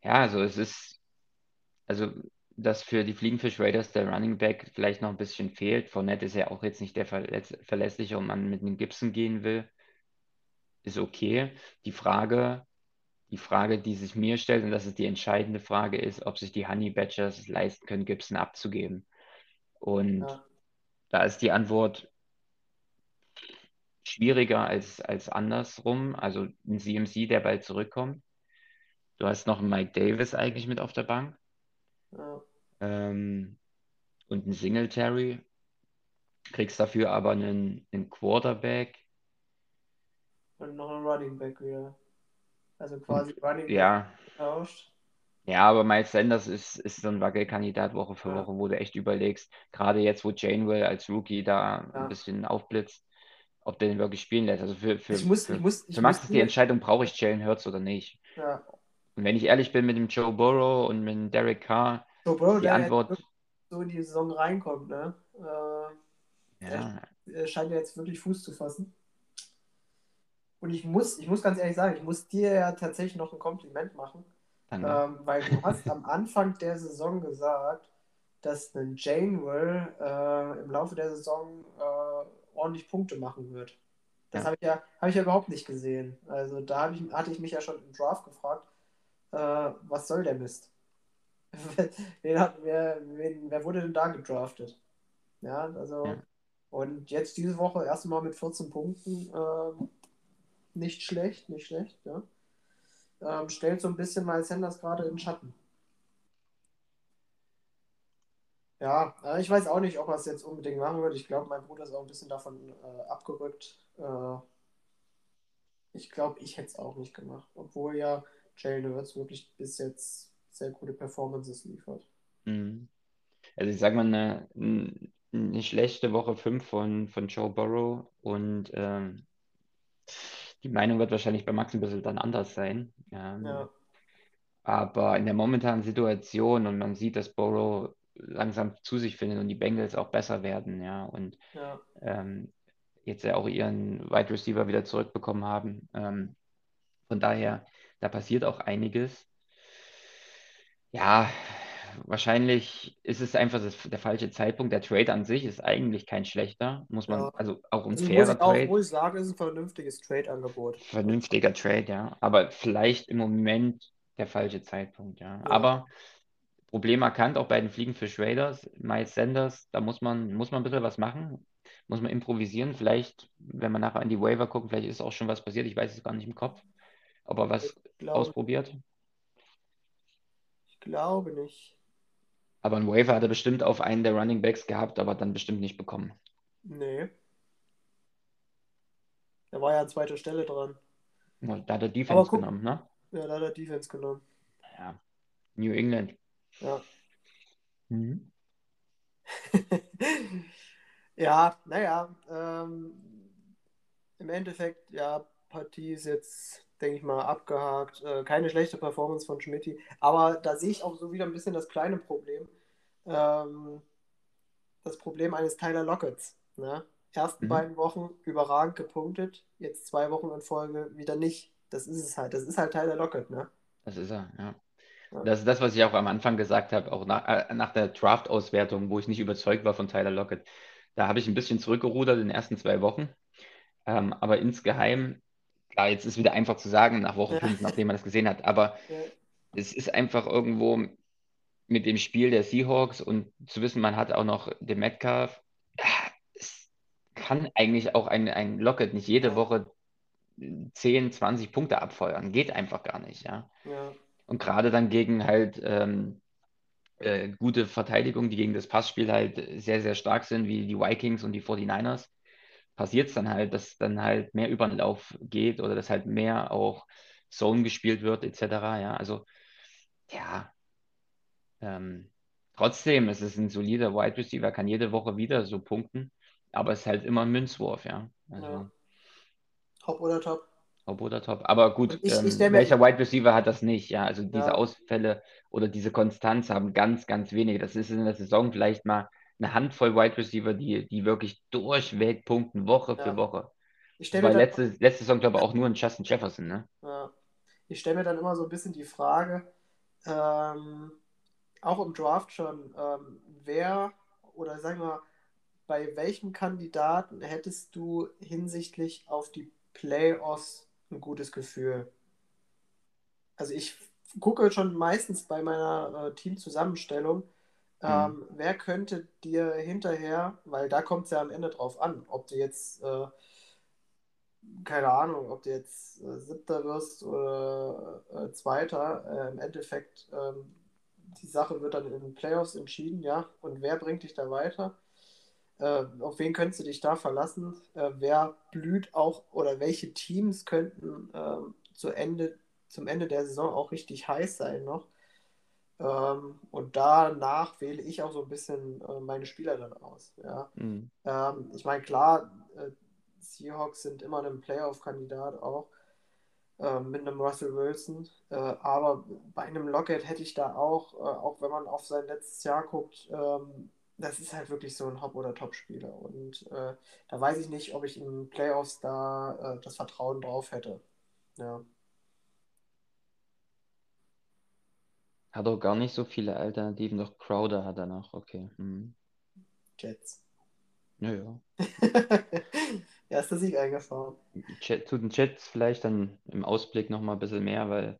Speaker 3: Ja, also es ist, also dass für die Fliegenfisch Raiders der Running Back vielleicht noch ein bisschen fehlt. Fournette ist ja auch jetzt nicht der verlässliche und man mit einem Gibson gehen will, ist okay. Die Frage, die Frage, die sich mir stellt, und das ist die entscheidende Frage, ist, ob sich die Honey Badgers leisten können, Gibson abzugeben. Und ja. da ist die Antwort schwieriger als, als andersrum. Also ein CMC, der bald zurückkommt. Du hast noch einen Mike Davis eigentlich mit auf der Bank. Ja. Ähm, und einen Singletary. Kriegst dafür aber einen, einen Quarterback.
Speaker 2: Und noch einen Running Back wieder. Also quasi Running
Speaker 3: ja. getauscht. Ja, aber Miles Sanders ist, ist so ein Wackelkandidat Woche für. Woche, wo du echt überlegst, gerade jetzt, wo Janewell als Rookie da ja. ein bisschen aufblitzt, ob der den wirklich spielen lässt. Also für, für,
Speaker 2: ich muss,
Speaker 3: für,
Speaker 2: ich muss, ich
Speaker 3: für Max ist die Entscheidung, brauche ich Jalen Hurts oder nicht.
Speaker 2: Ja.
Speaker 3: Und wenn ich ehrlich bin mit dem Joe Burrow und mit dem Derek Carr,
Speaker 2: Joe Burrow,
Speaker 3: die
Speaker 2: der
Speaker 3: Antwort.
Speaker 2: so in die Saison reinkommt, ne? Äh, ja. Er scheint ja jetzt wirklich Fuß zu fassen. Und ich muss, ich muss ganz ehrlich sagen, ich muss dir ja tatsächlich noch ein Kompliment machen. Ähm, weil du hast am Anfang der Saison gesagt, dass ein Janewell äh, im Laufe der Saison äh, ordentlich Punkte machen wird. Das ja. habe ich, ja, hab ich ja überhaupt nicht gesehen. Also da ich, hatte ich mich ja schon im Draft gefragt, äh, was soll der Mist? wen, hat, wer, wen, wer wurde denn da gedraftet? Ja, also ja. und jetzt diese Woche erst mal mit 14 Punkten. Nicht schlecht, nicht schlecht, ja. Ähm, stellt so ein bisschen mal Sanders gerade in Schatten. Ja, äh, ich weiß auch nicht, ob er es jetzt unbedingt machen wird. Ich glaube, mein Bruder ist auch ein bisschen davon äh, abgerückt. Äh, ich glaube, ich hätte es auch nicht gemacht. Obwohl ja Jalen Hurts wirklich bis jetzt sehr gute Performances liefert.
Speaker 3: Mhm. Also ich sage mal, eine, eine schlechte Woche 5 von, von Joe Burrow und ähm, die Meinung wird wahrscheinlich bei Max ein bisschen dann anders sein. Ähm, ja. Aber in der momentanen Situation und man sieht, dass Burrow langsam zu sich findet und die Bengals auch besser werden, ja, und
Speaker 2: ja.
Speaker 3: Ähm, jetzt ja auch ihren Wide Receiver wieder zurückbekommen haben. Ähm, von daher, da passiert auch einiges. Ja, wahrscheinlich ist es einfach das, der falsche Zeitpunkt. Der Trade an sich ist eigentlich kein schlechter, muss man, ja. also auch ein also fairer muss ich
Speaker 2: Trade. Auch, muss ich sagen, ist ein vernünftiges Trade-Angebot.
Speaker 3: Vernünftiger Trade, ja. Aber vielleicht im Moment der falsche Zeitpunkt, ja. ja. Aber Problem erkannt, auch bei den Fliegenfisch Raiders, Miles Sanders, da muss man, muss man ein bisschen was machen, muss man improvisieren. Vielleicht, wenn man nachher an die Waiver guckt, vielleicht ist auch schon was passiert, ich weiß es gar nicht im Kopf. Ob er was glaube, ausprobiert?
Speaker 2: Ich glaube nicht.
Speaker 3: Aber ein Waiver hat er bestimmt auf einen der Running Backs gehabt, aber dann bestimmt nicht bekommen.
Speaker 2: Nee. Da war ja an zweiter Stelle dran.
Speaker 3: Ja, da hat er Defense genommen, ne?
Speaker 2: Ja, da hat er Defense genommen.
Speaker 3: Ja. New England.
Speaker 2: Ja. Mhm. ja, naja. Ähm, Im Endeffekt, ja, Partie ist jetzt, denke ich mal, abgehakt. Äh, keine schlechte Performance von Schmidt. Aber da sehe ich auch so wieder ein bisschen das kleine Problem. Ähm, das Problem eines Tyler Lockets. Ne? Ersten mhm. beiden Wochen überragend gepunktet, jetzt zwei Wochen in Folge wieder nicht. Das ist es halt. Das ist halt Tyler Lockett, ne?
Speaker 3: Das ist er, ja. Das ist das, was ich auch am Anfang gesagt habe, auch nach, äh, nach der Draft-Auswertung, wo ich nicht überzeugt war von Tyler Lockett. Da habe ich ein bisschen zurückgerudert in den ersten zwei Wochen. Ähm, aber insgeheim, klar, jetzt ist wieder einfach zu sagen, nach Woche 5, nachdem man das gesehen hat, aber ja. es ist einfach irgendwo mit dem Spiel der Seahawks und zu wissen, man hat auch noch den Metcalf, es kann eigentlich auch ein, ein Lockett nicht jede Woche 10, 20 Punkte abfeuern. Geht einfach gar nicht, ja.
Speaker 2: Ja,
Speaker 3: Und gerade dann gegen halt ähm, äh, gute Verteidigung, die gegen das Passspiel halt sehr, sehr stark sind, wie die Vikings und die 49ers, passiert es dann halt, dass dann halt mehr über den Lauf geht oder dass halt mehr auch Zone gespielt wird, etc. Ja, also ja, ähm, trotzdem, es ist ein solider Wide Receiver, kann jede Woche wieder so punkten, aber es ist halt immer ein Münzwurf, ja. Also,
Speaker 2: Ja. Hop oder Top?
Speaker 3: Ob oder top. Aber gut,
Speaker 2: ich-
Speaker 3: ähm, welcher Wide Receiver hat das nicht? Ja, also diese
Speaker 2: Ja.
Speaker 3: Ausfälle oder diese Konstanz haben ganz, ganz wenige. Das ist in der Saison vielleicht mal eine Handvoll Wide Receiver, die, die wirklich durchweg punkten, Woche
Speaker 2: Ja.
Speaker 3: für Woche.
Speaker 2: Ich stelle dann-
Speaker 3: letzte, letzte Saison, glaube ich, auch nur ein Justin Jefferson, ne?
Speaker 2: ja, ich stell mir dann immer so ein bisschen die Frage, ähm, auch im Draft schon, ähm, wer oder sag mal, bei welchem Kandidaten hättest du hinsichtlich auf die Playoffs ein gutes Gefühl? Also ich gucke schon meistens bei meiner äh, Teamzusammenstellung, ähm, wer könnte dir hinterher, weil da kommt es ja am Ende drauf an, ob du jetzt, äh, keine Ahnung, ob du jetzt äh, Siebter wirst oder äh, Zweiter, äh, im Endeffekt, ähm, die Sache wird dann in den Playoffs entschieden, ja, und wer bringt dich da weiter? Äh, auf wen könntest du dich da verlassen? Äh, wer blüht auch oder welche Teams könnten ähm, zu Ende, zum Ende der Saison auch richtig heiß sein noch? Ähm, und danach wähle ich auch so ein bisschen äh, meine Spieler dann aus. Ja.
Speaker 3: Mhm.
Speaker 2: Ähm, ich meine, klar, äh, Seahawks sind immer ein Playoff-Kandidat auch äh, mit einem Russell Wilson. Äh, aber bei einem Lockett hätte ich da auch, äh, auch wenn man auf sein letztes Jahr guckt, ähm, das ist halt wirklich so ein Hop- oder Top-Spieler. Und äh, da weiß ich nicht, ob ich in Playoffs da das Vertrauen drauf hätte. Ja.
Speaker 3: Hat auch gar nicht so viele Alternativen. Doch Crowder hat er noch, okay. Mhm.
Speaker 2: Jets.
Speaker 3: Naja.
Speaker 2: Erster Sieg eingefahren.
Speaker 3: Jet, zu den Jets vielleicht dann im Ausblick nochmal ein bisschen mehr, weil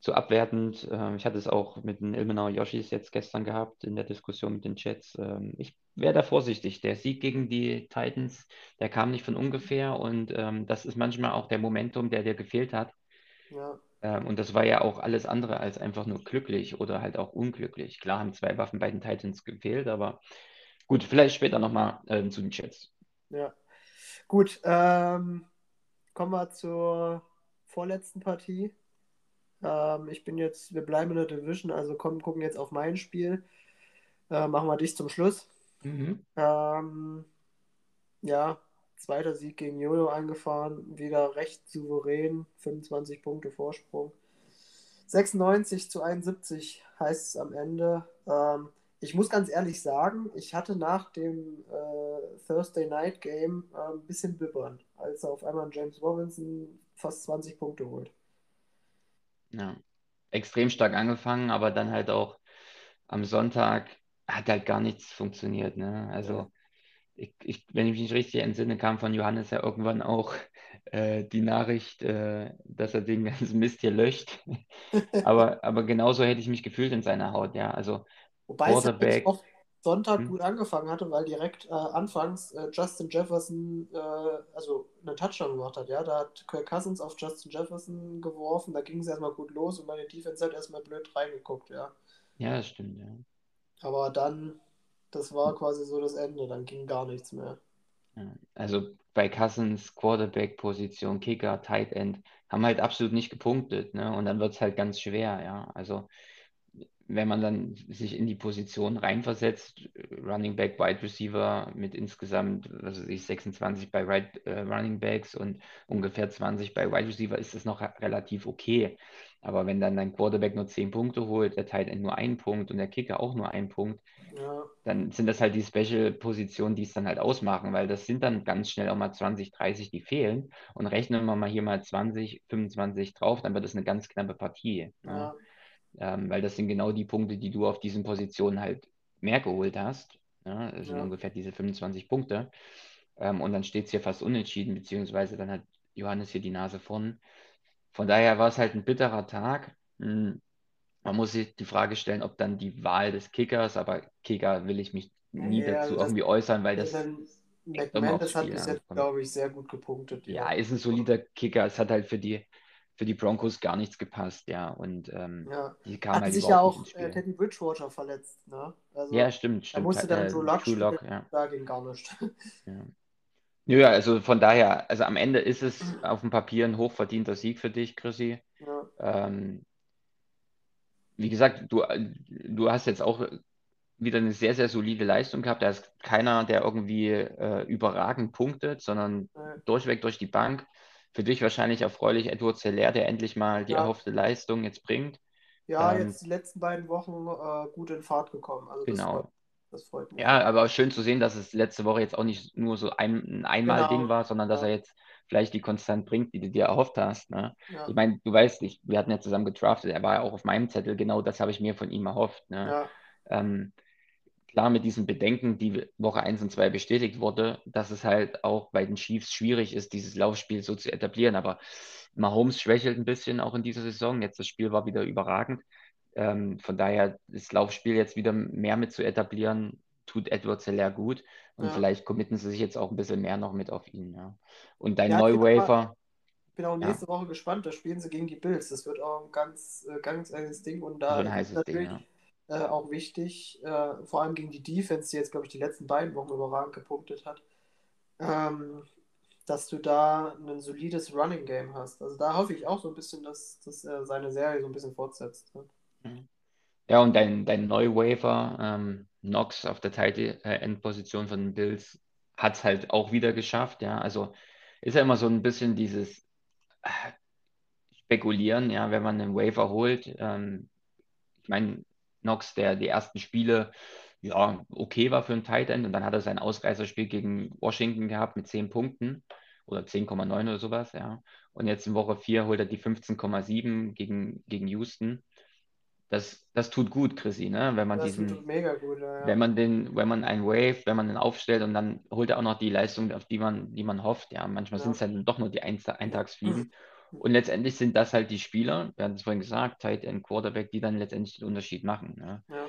Speaker 3: zu abwertend, ähm, ich hatte es auch mit den Ilmenauer Yoshis jetzt gestern gehabt in der Diskussion mit den Jets. Ähm, ich wäre da vorsichtig. Der Sieg gegen die Titans, der kam nicht von ungefähr und ähm, das ist manchmal auch der Momentum, der dir gefehlt hat.
Speaker 2: Ja.
Speaker 3: Ähm, und das war ja auch alles andere als einfach nur glücklich oder halt auch unglücklich. Klar haben zwei Waffen bei den Titans gefehlt, aber gut, vielleicht später nochmal ähm, zu den Jets.
Speaker 2: Ja. Gut, ähm, kommen wir zur vorletzten Partie. Ähm, ich bin jetzt, wir bleiben in der Division, also kommen, gucken jetzt auf mein Spiel. Äh, machen wir dich zum Schluss. Ähm, ja, zweiter Sieg gegen Jojo eingefahren, wieder recht souverän, 25 Punkte Vorsprung. 96 zu 71 heißt es am Ende. Ähm, ich muss ganz ehrlich sagen, ich hatte nach dem äh, Thursday Night Game äh, ein bisschen bibbern, als er auf einmal James Robinson fast 20 Punkte holt.
Speaker 3: Ja, extrem stark angefangen, aber dann halt auch am Sonntag hat halt gar nichts funktioniert. Ne? Also. Ich, ich, wenn ich mich richtig entsinne, kam von Johannes ja irgendwann auch äh, die Nachricht, äh, dass er den ganzen Mist hier löscht. Aber, aber genauso hätte ich mich gefühlt in seiner Haut, ja. Also,
Speaker 2: Wobei es
Speaker 3: Quarterback.
Speaker 2: eigentlich auch Sonntag
Speaker 3: Hm.
Speaker 2: gut angefangen hatte, weil direkt äh, anfangs äh, Justin Jefferson äh, also einen Touchdown gemacht hat. Ja, da hat Kirk Cousins auf Justin Jefferson geworfen, da ging es erstmal gut los und meine Defense hat erstmal blöd reingeguckt, ja.
Speaker 3: ja, das stimmt, ja.
Speaker 2: Aber dann, das war quasi so das Ende, dann ging gar nichts mehr.
Speaker 3: Also bei Cousins Quarterback-Position, Kicker, Tight End, haben halt absolut nicht gepunktet, ne? Und dann wird es halt ganz schwer, ja. Also wenn man dann sich in die Position reinversetzt, Running Back, Wide Receiver mit insgesamt, was weiß ich, 26 bei right, äh, Running Backs und ungefähr 20 bei Wide Receiver, ist das noch relativ okay. Aber wenn dann dein Quarterback nur 10 Punkte holt, der Tight End nur einen Punkt und der Kicker auch nur einen Punkt,
Speaker 2: Ja,
Speaker 3: dann sind das halt die Special-Positionen, die es dann halt ausmachen, weil das sind dann ganz schnell auch mal 20, 30, die fehlen. Und rechnen wir mal hier mal 20, 25 drauf, dann wird das eine ganz knappe Partie. Ja.
Speaker 2: ja,
Speaker 3: Ähm, weil das sind genau die Punkte, die du auf diesen Positionen halt mehr geholt hast. Ja, das sind ungefähr diese 25 Punkte. Ähm, und dann steht es hier fast unentschieden, beziehungsweise dann hat Johannes hier die Nase vorn. Von daher war es halt ein bitterer Tag. Hm, Man muss sich die Frage stellen, ob dann die Wahl des Kickers, aber Kicker will ich mich nie
Speaker 2: Ja,
Speaker 3: dazu
Speaker 2: also
Speaker 3: irgendwie äußern, weil das
Speaker 2: McManus hat bis jetzt, glaube ich, sehr gut gepunktet.
Speaker 3: Ja, ist ein solider Kicker. Es hat halt für die, für die Broncos gar nichts gepasst, ja. Und ähm,
Speaker 2: Ja.
Speaker 3: die kamen
Speaker 2: Hat
Speaker 3: halt
Speaker 2: sich ja auch äh. Teddy Bridgewater verletzt, ne? Also
Speaker 3: Ja, stimmt,
Speaker 2: da
Speaker 3: stimmt.
Speaker 2: musste dann
Speaker 3: Äh,
Speaker 2: Drew Lock
Speaker 3: Drew Lock, ja.
Speaker 2: da ging gar nichts.
Speaker 3: Ja. Nö, also von daher, also am Ende ist es auf dem Papier ein hochverdienter Sieg für dich, Chrissy.
Speaker 2: Ja,
Speaker 3: Ähm, wie gesagt, du, du hast jetzt auch wieder eine sehr, sehr solide Leistung gehabt. Da ist keiner, der irgendwie äh, überragend punktet, sondern
Speaker 2: äh,
Speaker 3: durchweg durch die Bank. Für dich wahrscheinlich erfreulich Edward Zeller, der endlich mal die
Speaker 2: Ja.
Speaker 3: erhoffte Leistung jetzt bringt.
Speaker 2: ja
Speaker 3: Ähm,
Speaker 2: jetzt die letzten beiden Wochen äh, gut in Fahrt gekommen. Also
Speaker 3: Genau.
Speaker 2: Das freut mich.
Speaker 3: Ja, aber schön zu sehen, dass es letzte Woche jetzt auch nicht nur so ein, ein Einmal-Ding
Speaker 2: Genau.
Speaker 3: war, sondern dass
Speaker 2: Ja.
Speaker 3: er jetzt vielleicht die Konstant bringt, die du dir erhofft hast. Ne?
Speaker 2: Ja,
Speaker 3: Ich meine, du weißt, ich, wir hatten ja zusammen gedraftet, er war ja auch auf meinem Zettel, genau das habe ich mir von ihm erhofft. Ne?
Speaker 2: ja,
Speaker 3: Ähm, klar, mit diesen Bedenken, die Woche 1 und 2 bestätigt wurde, dass es halt auch bei den Chiefs schwierig ist, dieses Laufspiel so zu etablieren. Aber Mahomes schwächelt ein bisschen auch in dieser Saison. Jetzt das Spiel war wieder überragend. Ähm, von daher das Laufspiel jetzt wieder mehr mit zu etablieren, tut Edward Zeller gut. Und
Speaker 2: Ja.
Speaker 3: vielleicht committen sie sich jetzt auch ein bisschen mehr noch mit auf ihn. Ja. Und dein
Speaker 2: Ja,
Speaker 3: Neuwafer,
Speaker 2: Ich bin auch
Speaker 3: Ja.
Speaker 2: nächste Woche gespannt. Da spielen sie gegen die Bills. Das wird auch ein ganz, äh, ganz enges Ding. Und da
Speaker 3: so ein
Speaker 2: ist
Speaker 3: Ding.
Speaker 2: natürlich
Speaker 3: Ja.
Speaker 2: äh, auch wichtig, äh, vor allem gegen die Defense, die jetzt, glaube ich, die letzten beiden Wochen überragend gepunktet hat, ähm, dass du da ein solides Running Game hast. Also da hoffe ich auch so ein bisschen, dass, dass er seine Serie so ein bisschen fortsetzt. Ne?
Speaker 3: Ja, und dein, dein Neuwafer, ähm, Knox auf der Tight End Position von den Bills, hat es halt auch wieder geschafft, ja. Also ist ja immer so ein bisschen dieses äh, Spekulieren, ja, wenn man einen Waiver holt. Ähm, ich meine, Knox, der die ersten Spiele, ja, okay war für einen Tight End und dann hat er sein Ausreißerspiel gegen Washington gehabt mit 10 Punkten oder 10,9 oder sowas, ja. Und jetzt in Woche 4 holt er die 15,7 gegen, gegen Houston. Das, das tut gut, Chrissy, ne? Wenn man
Speaker 2: Das
Speaker 3: diesen,
Speaker 2: tut mega gut. Ja,
Speaker 3: wenn man den, wenn man einen Wave, wenn man den aufstellt und dann holt er auch noch die Leistung, auf die man, die man hofft. Ja, manchmal
Speaker 2: Ja.
Speaker 3: sind es dann doch nur die Ein Eintagsfliegen. Und letztendlich sind das halt die Spieler, wir hatten es vorhin gesagt, Tight End, Quarterback, die dann letztendlich den Unterschied machen. Ne?
Speaker 2: Ja.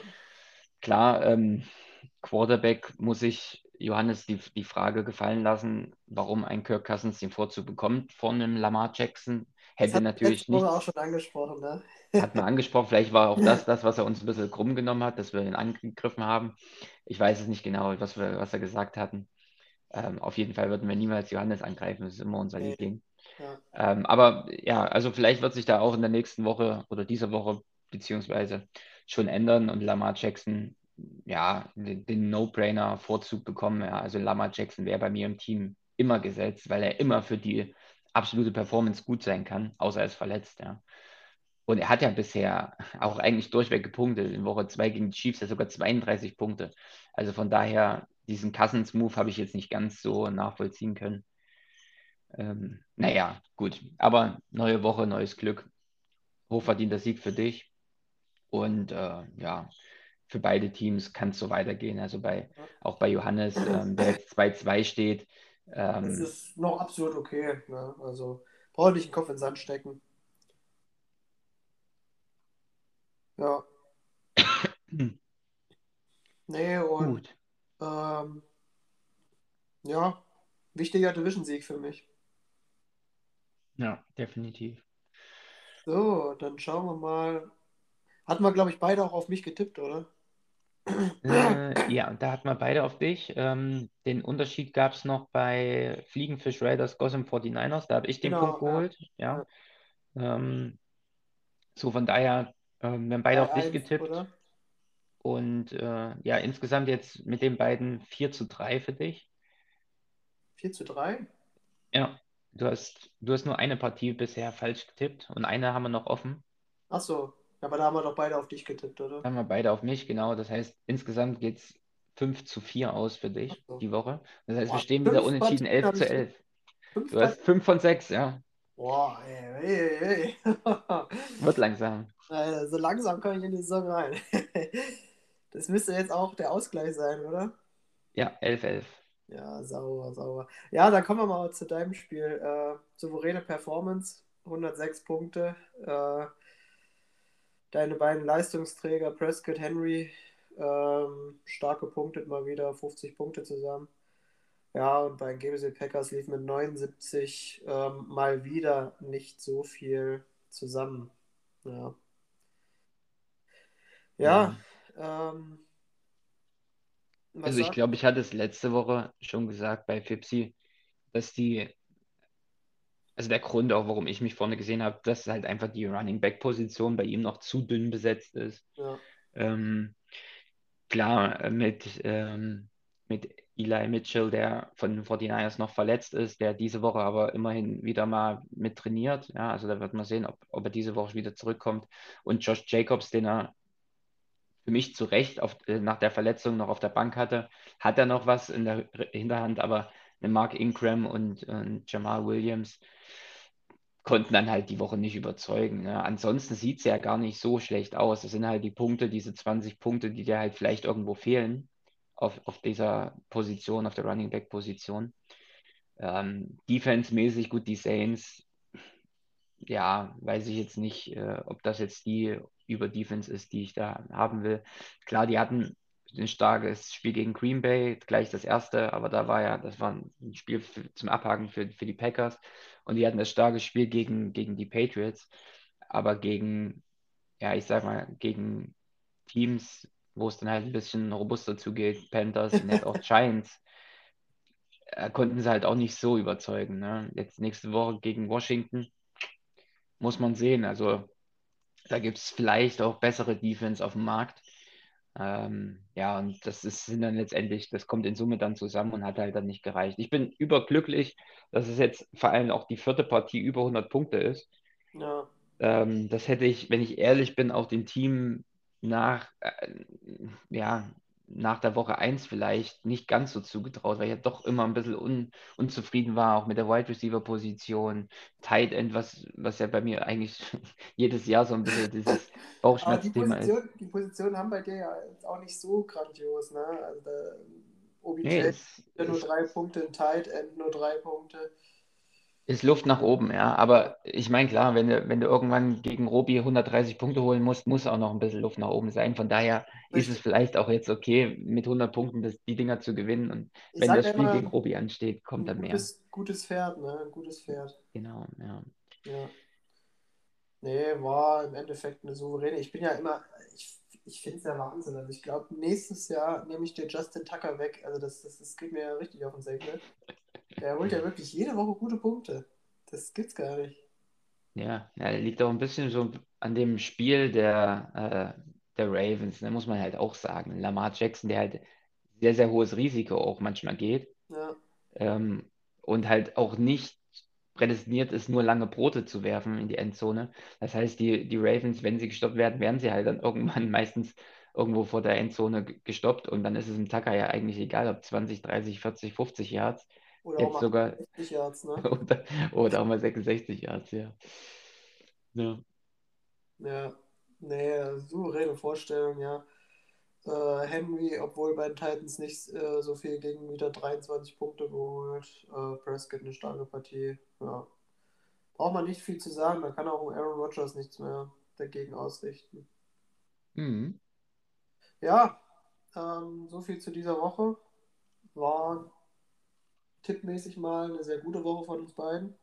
Speaker 3: Klar, ähm, Quarterback muss sich Johannes die, die Frage gefallen lassen, warum ein Kirk Cousins den Vorzug bekommt von einem Lamar Jackson. Hätte
Speaker 2: hat
Speaker 3: natürlich
Speaker 2: letzte Woche
Speaker 3: nichts
Speaker 2: auch schon angesprochen, ne?
Speaker 3: hat man angesprochen. Vielleicht war auch das das, was er uns ein bisschen krumm genommen hat, dass wir ihn angegriffen haben. Ich weiß es nicht genau, was, wir, was er gesagt hatten. Ähm, auf jeden Fall würden wir niemals Johannes angreifen. Das ist immer unser
Speaker 2: Nee.
Speaker 3: Liebling.
Speaker 2: Ja.
Speaker 3: Ähm, aber ja, also vielleicht wird sich da auch in der nächsten Woche oder dieser Woche beziehungsweise schon ändern und Lamar Jackson ja den, den No-Brainer-Vorzug bekommen. Ja, also Lamar Jackson wäre bei mir im Team immer gesetzt, weil er immer für die absolute Performance gut sein kann, außer er ist verletzt. Ja. Und er hat ja bisher auch eigentlich durchweg gepunktet. In Woche 2 gegen die Chiefs ja sogar 32 Punkte. Also von daher, diesen Cousins-Move habe ich jetzt nicht ganz so nachvollziehen können. Ähm, naja, gut. Aber neue Woche, neues Glück. Hochverdienter Sieg für dich. Und äh, ja, für beide Teams kann es so weitergehen. Also bei, auch bei Johannes, ähm, der jetzt 2-2 steht.
Speaker 2: Das
Speaker 3: Ähm,
Speaker 2: ist noch absolut okay. Ne? Also brauche nicht den Kopf in den Sand stecken. Ja. Nee, und
Speaker 3: gut.
Speaker 2: ähm, ja, wichtiger Division-Sieg für mich.
Speaker 3: Ja, definitiv.
Speaker 2: So, dann schauen wir mal. Hatten wir, glaube ich, beide auch auf mich getippt, oder?
Speaker 3: Äh, ja, da hatten wir beide auf dich. Ähm, den Unterschied gab es noch bei Fliegenfish Raiders Gotham 49ers. Da habe ich den
Speaker 2: Genau,
Speaker 3: Punkt
Speaker 2: ja.
Speaker 3: geholt. Ja. Ähm, so von daher, ähm, wir haben beide auf dich
Speaker 2: 3-1,
Speaker 3: getippt.
Speaker 2: oder?
Speaker 3: Und äh, ja, insgesamt jetzt mit den beiden 4 zu 3 für dich.
Speaker 2: 4 zu 3?
Speaker 3: Ja, du hast, du hast nur eine Partie bisher falsch getippt und eine haben wir noch offen.
Speaker 2: Achso, aber da haben wir doch beide auf dich getippt, oder?
Speaker 3: Da haben wir beide auf mich, genau. Das heißt, insgesamt geht es 5 zu 4 aus für dich
Speaker 2: so.
Speaker 3: die Woche. Das heißt,
Speaker 2: Boah,
Speaker 3: wir stehen wieder unentschieden
Speaker 2: Partien
Speaker 3: 11
Speaker 2: hab
Speaker 3: zu
Speaker 2: ich-
Speaker 3: 11.
Speaker 2: Fünf
Speaker 3: Du hast 5 von 6, ja.
Speaker 2: Boah, ey, ey, ey.
Speaker 3: Wird langsam.
Speaker 2: Äh, so langsam komme ich in die Saison rein. Das müsste jetzt auch der Ausgleich sein, oder?
Speaker 3: Ja, 11-11.
Speaker 2: Ja, sauber, sauber. Ja, dann kommen wir mal zu deinem Spiel. Äh, souveräne Performance, 106 Punkte. Äh, deine beiden Leistungsträger, Prescott, Henry, ähm, stark gepunktet, mal wieder 50 Punkte zusammen. Ja, und bei GBC Packers lief mit 79 ähm, mal wieder nicht so viel zusammen. Ja. Ja, ähm, was
Speaker 3: Also ich glaube, ich hatte es letzte Woche schon gesagt bei Fipsi, dass die, also der Grund auch, warum ich mich vorne gesehen habe, dass halt einfach die Running Back Position bei ihm noch zu dünn besetzt ist.
Speaker 2: Ja,
Speaker 3: Ähm, klar, äh, mit, ähm, mit Eli Mitchell, der von den 49ers noch verletzt ist, der diese Woche aber immerhin wieder mal mit trainiert. Ja, also da wird man sehen, ob, ob er diese Woche wieder zurückkommt. Und Josh Jacobs, den er für mich zu Recht auf, äh, nach der Verletzung noch auf der Bank hatte, hat er noch was in der Hinterhand, aber Mark Ingram und, und Jamal Williams konnten dann halt die Woche nicht überzeugen. Ne? Ansonsten sieht es ja gar nicht so schlecht aus. Das sind halt die Punkte, diese 20 Punkte, die dir halt vielleicht irgendwo fehlen auf, auf dieser Position, auf der Running Back Position. Ähm, Defense-mäßig gut, die Saints, ja, weiß ich jetzt nicht, äh, ob das jetzt die Über-Defense ist, die ich da haben will. Klar, die hatten ein starkes Spiel gegen Green Bay, gleich das erste, aber da war ja, das war ein Spiel für, zum Abhaken für, für die Packers und die hatten das starke Spiel gegen, gegen die Patriots, aber gegen, ja, ich sag mal, gegen Teams, wo es dann halt ein bisschen robuster zugeht, Panthers und jetzt auch Giants, äh, konnten sie halt auch nicht so überzeugen. Ne? Jetzt nächste Woche gegen Washington muss man sehen. Also da gibt es vielleicht auch bessere Defense auf dem Markt. Ähm, ja, und das ist sind dann letztendlich, das kommt in Summe dann zusammen und hat halt dann nicht gereicht. Ich bin überglücklich, dass es jetzt vor allem auch die vierte Partie über 100 Punkte ist.
Speaker 2: ja,
Speaker 3: Ähm, das hätte ich, wenn ich ehrlich bin, auch dem Team nach, äh, ja, nach der Woche 1 vielleicht nicht ganz so zugetraut, weil ich ja doch immer ein bisschen un, unzufrieden war, auch mit der Wide Receiver Position, Tight End, was, was ja bei mir eigentlich jedes Jahr so ein bisschen dieses
Speaker 2: aber die
Speaker 3: Bauchschmerzthema ist.
Speaker 2: Die Positionen haben bei dir ja auch nicht so grandios, ne? Also da, OBJ
Speaker 3: Nee, es,
Speaker 2: nur drei Punkte, ein Tight End nur drei Punkte.
Speaker 3: Ist Luft nach oben, ja. Aber ich meine, klar, wenn du, wenn du irgendwann gegen Robi 130 Punkte holen musst, muss auch noch ein bisschen Luft nach oben sein. Von daher ist es vielleicht auch jetzt okay, mit 100 Punkten das, die Dinger zu gewinnen. Und
Speaker 2: Ich
Speaker 3: wenn das Spiel gegen
Speaker 2: immer,
Speaker 3: Robi ansteht, kommt dann mehr.
Speaker 2: gutes, gutes Pferd, ne? Ein gutes Pferd.
Speaker 3: Genau, ja.
Speaker 2: Ja. Nee, war im Endeffekt eine souveräne. Ich bin ja immer, ich, ich finde es ja Wahnsinn. Also ich glaube, nächstes Jahr nehme ich dir Justin Tucker weg. Also das, das, das geht mir ja richtig auf den Segel. Der holt ja wirklich jede Woche gute Punkte. Das gibt's gar nicht.
Speaker 3: Ja, ja, liegt auch ein bisschen so an dem Spiel der, äh, der Ravens, ne, muss man halt auch sagen. Lamar Jackson, der halt sehr, sehr hohes Risiko auch manchmal geht.
Speaker 2: Ja,
Speaker 3: ähm, und halt auch nicht prädestiniert ist, nur lange Brote zu werfen in die Endzone. Das heißt, die, die Ravens, wenn sie gestoppt werden, werden sie halt dann irgendwann meistens irgendwo vor der Endzone gestoppt und dann ist es im Tacker ja eigentlich egal, ob 20, 30, 40, 50 Yards,
Speaker 2: oder auch
Speaker 3: jetzt
Speaker 2: mal
Speaker 3: sogar
Speaker 2: 60 Yards, ne?
Speaker 3: oder, oder auch mal 66 Yards, ja. Ja.
Speaker 2: Ja, nee, souveräne Vorstellung, ja. Äh, Henry, obwohl bei den Titans nicht äh, so viel gegen wieder 23 Punkte geholt. Äh, Prescott eine starke Partie. Ja. Braucht man nicht viel zu sagen, da kann auch Aaron Rodgers nichts mehr dagegen ausrichten.
Speaker 3: Mhm.
Speaker 2: Ja, ähm, so viel zu dieser Woche. War tippmäßig mal eine sehr gute Woche von uns beiden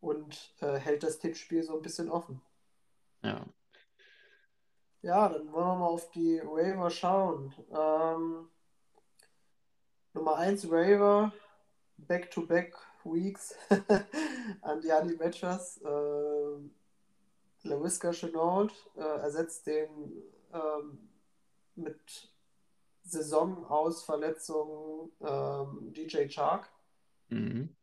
Speaker 2: und äh, hält das Tippspiel so ein bisschen offen.
Speaker 3: Ja.
Speaker 2: Ja, dann wollen wir mal auf die Waiver schauen. Ähm, Nummer 1 Waiver, Back-to-Back Weeks an die Honey Badgers. Ähm, LaVisca Chenault äh, ersetzt den ähm, mit Saison aus Verletzung ähm, DJ Chark.
Speaker 3: Mhm.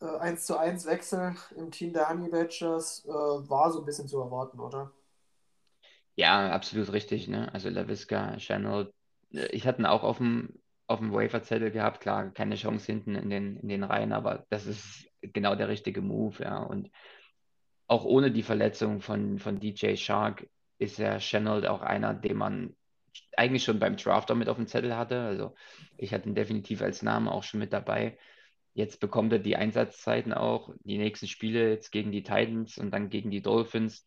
Speaker 2: Äh, 1 zu 1 Wechsel im Team der Honey Badgers äh, war so ein bisschen zu erwarten, oder?
Speaker 3: Ja, absolut richtig, ne? Also LaVisca, Chenault, äh, ich hatte ihn auch auf dem, auf dem Waiver-Zettel gehabt, klar, keine Chance hinten in den, in den Reihen, aber das ist genau der richtige Move, ja. Und auch ohne die Verletzung von, von DJ Shark ist ja Chenault auch einer, den man eigentlich schon beim Drafter mit auf dem Zettel hatte. Also ich hatte ihn definitiv als Name auch schon mit dabei. Jetzt bekommt er die Einsatzzeiten auch, die nächsten Spiele jetzt gegen die Titans und dann gegen die Dolphins.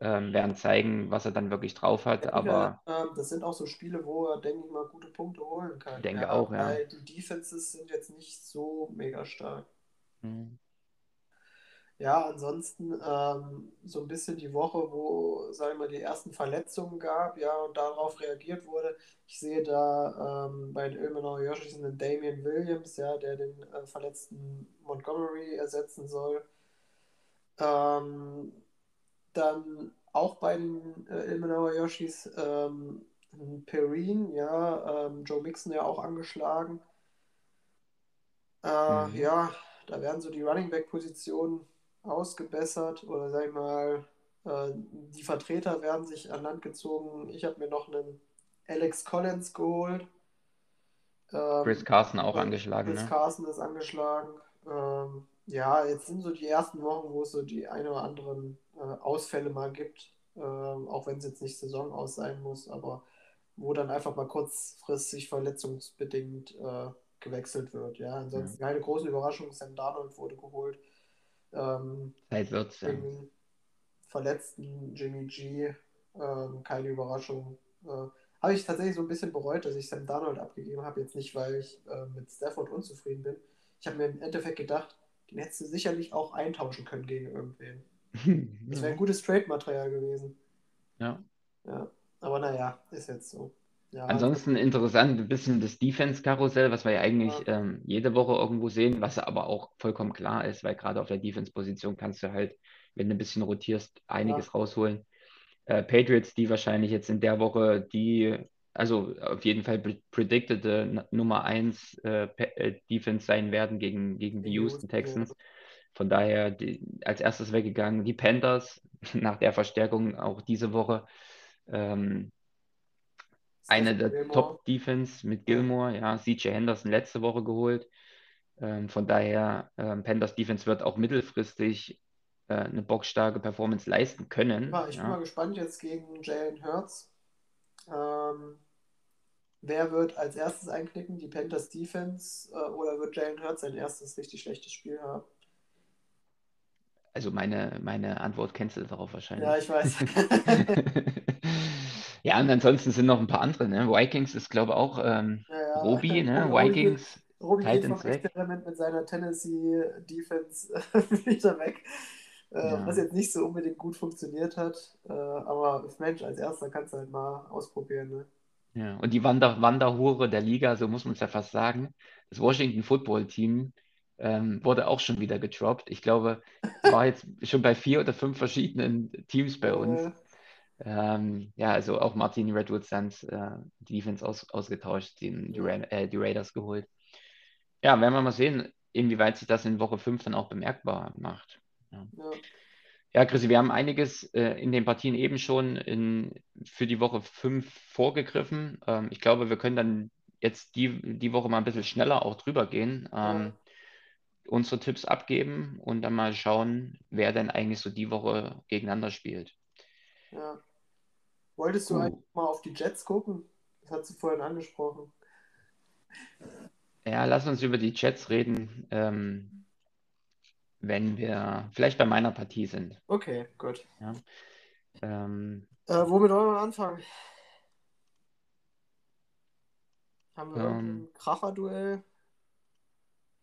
Speaker 3: Ähm, werden zeigen, was er dann wirklich drauf hat.
Speaker 2: Ich
Speaker 3: Aber
Speaker 2: ähm, das sind auch so Spiele, wo er, denke ich mal, gute Punkte holen kann.
Speaker 3: Ich denke auch, ja.
Speaker 2: Weil die Defenses sind jetzt nicht so mega stark.
Speaker 3: hm,
Speaker 2: Ja, ansonsten ähm, so ein bisschen die Woche, wo, sagen wir mal, die ersten Verletzungen gab, ja, und darauf reagiert wurde. Ich sehe da ähm, bei den Ilmenau Yoshis einen Damian Williams, ja, der den äh, verletzten Montgomery ersetzen soll. Ähm, dann auch bei den äh, Ilmenauer Yoshis ähm, ein Perrine, ja, ähm, Joe Mixon ja auch angeschlagen. Äh,
Speaker 3: Mhm.
Speaker 2: Ja, da werden so die Running Back Positionen ausgebessert oder sag ich mal, äh, die Vertreter werden sich an Land gezogen. Ich habe mir noch einen Alex Collins geholt. Ähm,
Speaker 3: Chris Carson auch angeschlagen,
Speaker 2: Chris
Speaker 3: ne?
Speaker 2: Carson ist angeschlagen. Ähm, ja, jetzt sind so die ersten Wochen, wo es so die ein oder anderen äh, Ausfälle mal gibt, ähm, auch wenn es jetzt nicht Saison aus sein muss, aber wo dann einfach mal kurzfristig verletzungsbedingt äh, gewechselt wird. Ja, ansonsten keine großen Überraschungen. Sam Darnold wurde geholt. Ähm,
Speaker 3: Zeit wird's, ja.
Speaker 2: wegen verletzten Jimmy G, ähm, keine Überraschung. Äh, habe ich tatsächlich so ein bisschen bereut, dass ich Sam Darnold abgegeben habe. Jetzt nicht, weil ich äh, mit Stafford unzufrieden bin. Ich habe mir im Endeffekt gedacht, den hättest du sicherlich auch eintauschen können gegen irgendwen. Das wäre ein gutes Trade-Material gewesen.
Speaker 3: Ja.
Speaker 2: Ja, aber naja, ist jetzt so. Ja,
Speaker 3: Ansonsten interessant, ein bisschen das Defense-Karussell, was wir ja eigentlich ähm, jede Woche irgendwo sehen, was aber auch vollkommen klar ist, weil gerade auf der Defense-Position kannst du halt, wenn du ein bisschen rotierst, einiges rausholen. Äh, Patriots, die wahrscheinlich jetzt in der Woche die, also auf jeden Fall pre- predictede N- Nummer 1 äh, äh, Defense sein werden gegen, gegen die Houston. Texans. Von daher die, als erstes weggegangen die Panthers nach der Verstärkung auch diese Woche. Ähm, eine der. Top-Defense mit Gilmore, ja, CJ Henderson letzte Woche geholt. Ähm, von daher, ähm, Panthers Defense wird auch mittelfristig äh, eine bockstarke Performance leisten können.
Speaker 2: Ich bin
Speaker 3: ja.
Speaker 2: mal gespannt jetzt gegen Jalen Hurts. Ähm, wer wird als erstes einknicken? Die Panthers Defense äh, oder wird Jalen Hurts sein erstes richtig schlechtes Spiel haben?
Speaker 3: Also meine, meine Antwort kennst du darauf wahrscheinlich.
Speaker 2: Ja, ich weiß.
Speaker 3: ja, und ansonsten sind noch ein paar andere. Ne? Vikings ist, glaube ich, auch ähm,
Speaker 2: Ja, ja.
Speaker 3: Robi, ne? Vikings,
Speaker 2: Robi geht vom. Experiment mit seiner Tennessee Defense wieder weg. Äh,
Speaker 3: Ja.
Speaker 2: Was jetzt nicht so unbedingt gut funktioniert hat. Äh, aber Mensch, als erster kannst du halt mal ausprobieren. Ne?
Speaker 3: Ja, und die Wander Wanderhure der Liga, so muss man es ja fast sagen. Das Washington Football Team ähm, wurde auch schon wieder gedroppt. Ich glaube, es war jetzt schon bei vier oder fünf verschiedenen Teams bei uns.
Speaker 2: Äh,
Speaker 3: Ähm, ja, also auch Martin Redwood Suns, äh, die Defense aus, ausgetauscht, den, die, Ra äh, die Raiders geholt. Ja, werden wir mal sehen, inwieweit sich das in Woche 5 dann auch bemerkbar macht.
Speaker 2: Ja.
Speaker 3: Ja, Chrissy, wir haben einiges äh, in den Partien eben schon in, für die Woche 5 vorgegriffen. Ähm, ich glaube, wir können dann jetzt die, die Woche mal ein bisschen schneller auch drüber gehen, ähm, unsere Tipps abgeben und dann mal schauen, wer denn eigentlich so die Woche gegeneinander spielt.
Speaker 2: Ja. Wolltest du
Speaker 3: Uh.
Speaker 2: eigentlich mal auf die Jets gucken? Das hat sie vorhin angesprochen.
Speaker 3: Ja, lass uns über die Jets reden, ähm, wenn wir vielleicht bei meiner Partie sind.
Speaker 2: Okay, gut.
Speaker 3: Ähm,
Speaker 2: Äh, womit wollen wir anfangen? Haben wir
Speaker 3: Ähm.
Speaker 2: irgendein Kracher-Duell?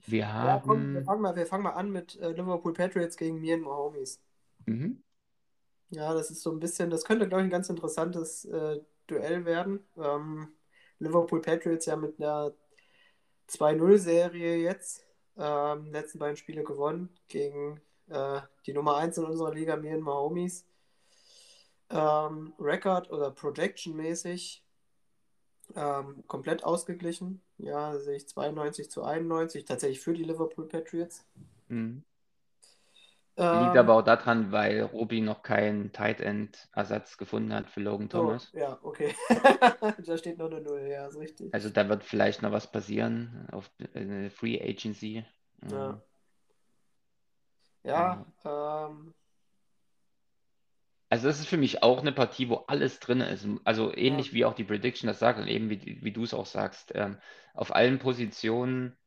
Speaker 3: wir
Speaker 2: Ja, komm, wir
Speaker 3: haben.
Speaker 2: fangen mal, wir fangen mal an mit äh, Liverpool Patriots gegen mir und Homies.
Speaker 3: Mhm.
Speaker 2: Ja, das ist so ein bisschen, das könnte, glaube ich, ein ganz interessantes äh, Duell werden. Ähm, Liverpool Patriots ja mit einer 2-0-Serie jetzt. Ähm, letzten beiden Spiele gewonnen gegen äh, die Nummer 1 in unserer Liga, mir und Homies. Ähm, Record oder Projection-mäßig ähm, komplett ausgeglichen. Ja, sehe ich 92 zu 91, tatsächlich für die Liverpool Patriots.
Speaker 3: Mhm.
Speaker 2: Ähm,
Speaker 3: Liegt aber auch daran, weil Robi noch keinen Tight End Ersatz gefunden hat für Logan
Speaker 2: so,
Speaker 3: Thomas.
Speaker 2: ja, okay. da steht noch eine Null, ja, ist richtig.
Speaker 3: Also da wird vielleicht noch was passieren auf eine Free Agency.
Speaker 2: Ja.
Speaker 3: Ähm,
Speaker 2: Ja, ähm,
Speaker 3: Also das ist für mich auch eine Partie, wo alles drin ist. Also ähnlich
Speaker 2: Ja.
Speaker 3: wie auch die Prediction das sagt und eben wie, wie du es auch sagst. Ähm, auf allen Positionen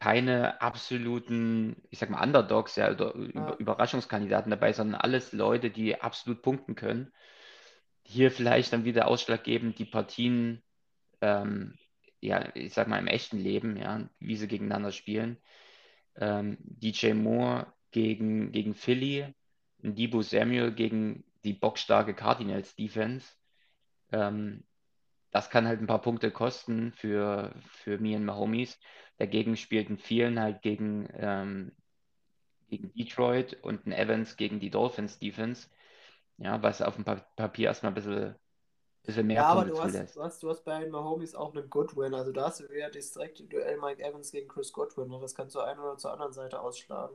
Speaker 3: keine absoluten, ich sag mal, Underdogs, ja, oder
Speaker 2: Ja.
Speaker 3: Überraschungskandidaten dabei, sondern alles Leute, die absolut punkten können. Hier vielleicht dann wieder ausschlaggebend die Partien, ähm, ja, ich sag mal, im echten Leben, ja, wie sie gegeneinander spielen. Ähm, DJ Moore gegen, gegen Philly, Debo Samuel gegen die bockstarke Cardinals Defense. Ähm, das kann halt ein paar Punkte kosten für, für me und my homies. Dagegen spielten vielen halt gegen, ähm, gegen Detroit und ein Evans gegen die Dolphins Defense. Ja, was auf dem Papier erstmal ein bisschen, bisschen mehr
Speaker 2: Ja, aber du hast, du hast, du hast bei den Mahomies auch einen Goodwin. Also da hast du ja das direkte Duell Mike Evans gegen Chris Godwin. Ne? Das kannst du einer oder zur anderen Seite ausschlagen.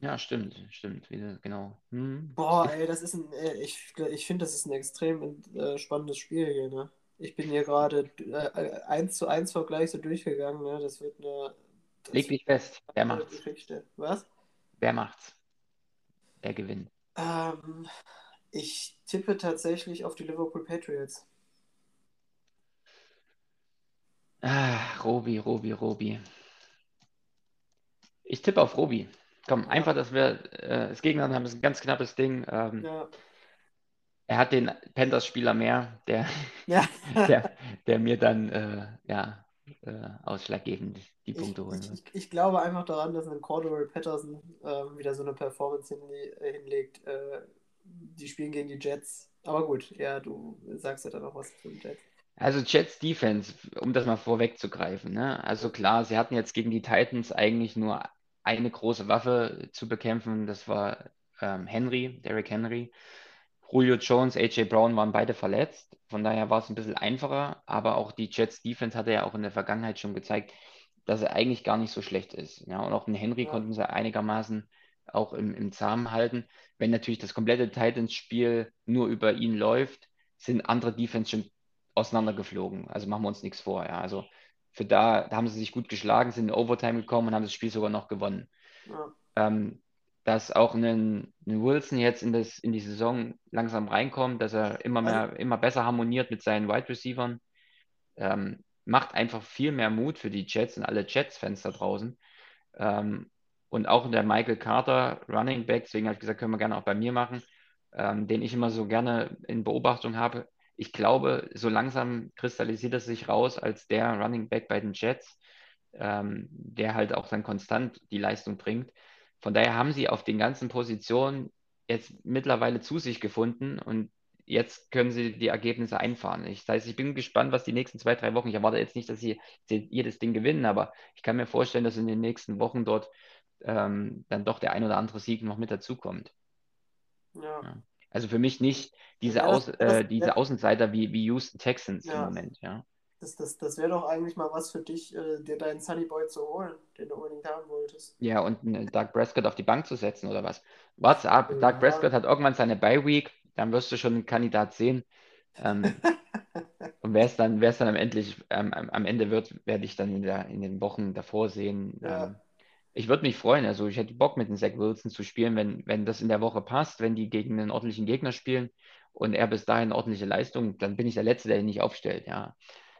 Speaker 3: Ja, stimmt, stimmt, wieder, genau. Hm.
Speaker 2: Boah, ey, das ist ein, äh, ich, ich finde, das ist ein extrem äh, spannendes Spiel hier, ne? Ich bin hier gerade äh, 1 zu 1 Vergleich so durchgegangen, ne? Das wird eine. Das
Speaker 3: Leg dich fest, wer macht's?
Speaker 2: Geschichte. Was?
Speaker 3: Wer macht's? Wer gewinnt?
Speaker 2: Ähm, ich tippe tatsächlich auf die Liverpool Patriots.
Speaker 3: Ah, Robi, Robi, Robi. Ich tippe auf Robi. Komm, einfach, dass wir äh, das Gegeneinander haben, ist ein ganz knappes Ding. Ähm,
Speaker 2: Ja.
Speaker 3: Er hat den Panthers-Spieler mehr, der,
Speaker 2: Ja.
Speaker 3: der, der mir dann äh, ja, äh, ausschlaggebend die
Speaker 2: Ich,
Speaker 3: Punkte holen wird.
Speaker 2: ich, ich glaube einfach daran, dass ein Cordero Patterson ähm, wieder so eine Performance hinle äh, hinlegt. Äh, die spielen gegen die Jets. Aber gut, ja, du sagst ja dann noch was zu den Jets.
Speaker 3: Also Jets Defense, um das mal vorwegzugreifen, ne? Also klar, sie hatten jetzt gegen die Titans eigentlich nur eine große Waffe zu bekämpfen, das war ähm, Henry, Derrick Henry. Julio Jones, AJ Brown waren beide verletzt, von daher war es ein bisschen einfacher, aber auch die Jets Defense hatte ja auch in der Vergangenheit schon gezeigt, dass er eigentlich gar nicht so schlecht ist. Ja, und auch den Henry
Speaker 2: Ja.
Speaker 3: konnten sie einigermaßen auch im, im Zahmen halten. Wenn natürlich das komplette Titans-Spiel nur über ihn läuft, sind andere Defense schon auseinandergeflogen. Also machen wir uns nichts vor. Ja. Also für da, da haben sie sich gut geschlagen, sind in Overtime gekommen und haben das Spiel sogar noch gewonnen.
Speaker 2: Ja.
Speaker 3: Ähm, dass auch ein, ein Wilson jetzt in, das, in die Saison langsam reinkommt, dass er immer mehr, immer besser harmoniert mit seinen Wide Receivern, ähm, macht einfach viel mehr Mut für die Jets und alle Jets-Fans da draußen. Ähm, und auch der Michael Carter, Running Back, deswegen habe ich gesagt, können wir gerne auch bei mir machen, ähm, den ich immer so gerne in Beobachtung habe. Ich glaube, so langsam kristallisiert es sich raus als der Running Back bei den Jets, ähm, der halt auch dann konstant die Leistung bringt. Von daher haben sie auf den ganzen Positionen jetzt mittlerweile zu sich gefunden und jetzt können sie die Ergebnisse einfahren. Ich, das heißt, ich bin gespannt, was die nächsten zwei, drei Wochen, ich erwarte jetzt nicht, dass sie jedes Ding gewinnen, aber ich kann mir vorstellen, dass in den nächsten Wochen dort ähm, dann doch der ein oder andere Sieg noch mit dazukommt.
Speaker 2: Ja.
Speaker 3: Ja. Also für mich nicht diese,
Speaker 2: Ja, das-
Speaker 3: Aus, äh, diese. Außenseiter wie, wie Houston Texans im
Speaker 2: Ja.
Speaker 3: Moment, ja.
Speaker 2: Das, das, das wäre doch eigentlich mal was für dich, äh, dir deinen Sunny Boy zu holen, den du unbedingt haben wolltest.
Speaker 3: Ja, und einen Doug Prescott auf die Bank zu setzen oder was? What's up?
Speaker 2: Ja.
Speaker 3: Doug Prescott hat irgendwann seine Bye Week, dann wirst du schon einen Kandidat sehen. Ähm, und wer es dann, wer es dann am, endlich, ähm, am, am Ende wird, werde ich dann in, der, in den Wochen davor sehen.
Speaker 2: Ja.
Speaker 3: Ähm, ich würde mich freuen, also ich hätte Bock mit dem Zach Wilson zu spielen, wenn, wenn das in der Woche passt, wenn die gegen einen ordentlichen Gegner spielen und er bis dahin ordentliche Leistung, dann bin ich der Letzte, der ihn nicht aufstellt, ja.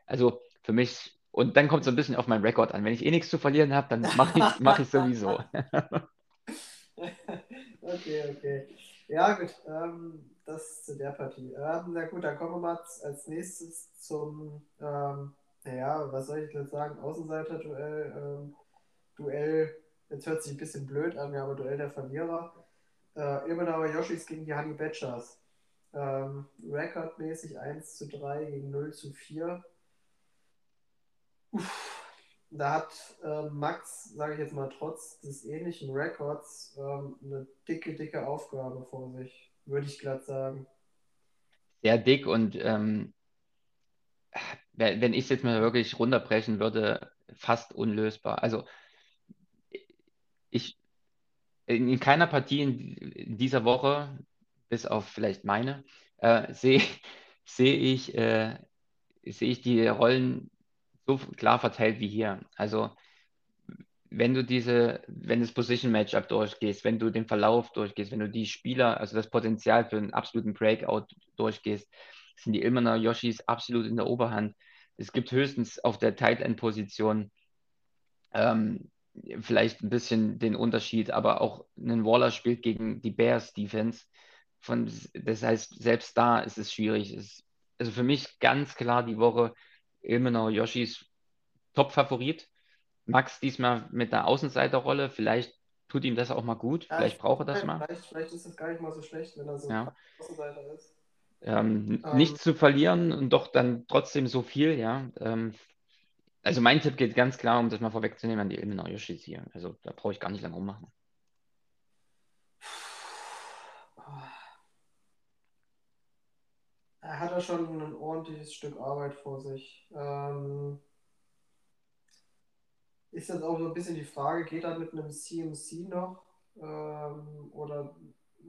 Speaker 3: Also für mich, und dann kommt es so ein bisschen auf meinen Rekord an. Wenn ich eh nichts zu verlieren habe, dann mache ich mach ich sowieso.
Speaker 2: okay, okay. Ja, gut, ähm, das zu der Partie. Ähm, na gut, dann kommen wir mal als nächstes zum, ähm, naja, was soll ich jetzt sagen, Außenseiter-Duell. Ähm, Duell, jetzt hört sich ein bisschen blöd an, ja, aber Duell der Verlierer. Äh, Ilmenauer Yoshis gegen die Honey Badgers. Ähm, rekordmäßig 1 zu 3 gegen 0 zu 4. Uff. Da hat äh, Max, sage ich jetzt mal, trotz des ähnlichen Records ähm, eine dicke, dicke Aufgabe vor sich, würde ich glatt sagen.
Speaker 3: Sehr dick und ähm, wenn ich es jetzt mal wirklich runterbrechen würde, fast unlösbar. Also ich in keiner Partie in dieser Woche, bis auf vielleicht meine, äh, sehe sehe ich, äh, sehe ich die Rollen so klar verteilt wie hier. Also wenn du diese, wenn das Position Matchup durchgehst, wenn du den Verlauf durchgehst, wenn du die Spieler, also das Potenzial für einen absoluten Breakout durchgehst, sind die Ilmener Yoshis absolut in der Oberhand. Es gibt höchstens auf der Tight End Position ähm, vielleicht ein bisschen den Unterschied, aber auch ein Waller spielt gegen die Bears Defense. Von, das heißt, selbst da ist es schwierig. Es, also für mich ganz klar die Woche Ilmenau Yoshis Top-Favorit. Max diesmal mit einer Außenseiterrolle. Vielleicht tut ihm das auch mal gut.
Speaker 2: Ja,
Speaker 3: vielleicht
Speaker 2: ich-
Speaker 3: braucht er das mal.
Speaker 2: Vielleicht, vielleicht ist es gar nicht mal so schlecht, wenn er so
Speaker 3: Ja.
Speaker 2: Außenseiter ist.
Speaker 3: Ähm,
Speaker 2: Ähm.
Speaker 3: nichts zu verlieren und doch dann trotzdem so viel, ja. Ähm, also mein Tipp geht ganz klar, um das mal vorwegzunehmen, an die Ilmenau Yoshis hier. Also da brauche ich gar nicht lange rummachen.
Speaker 2: Er hat ja schon ein ordentliches Stück Arbeit vor sich. Ähm, ist jetzt auch so ein bisschen die Frage, geht er mit einem CMC noch? Ähm, oder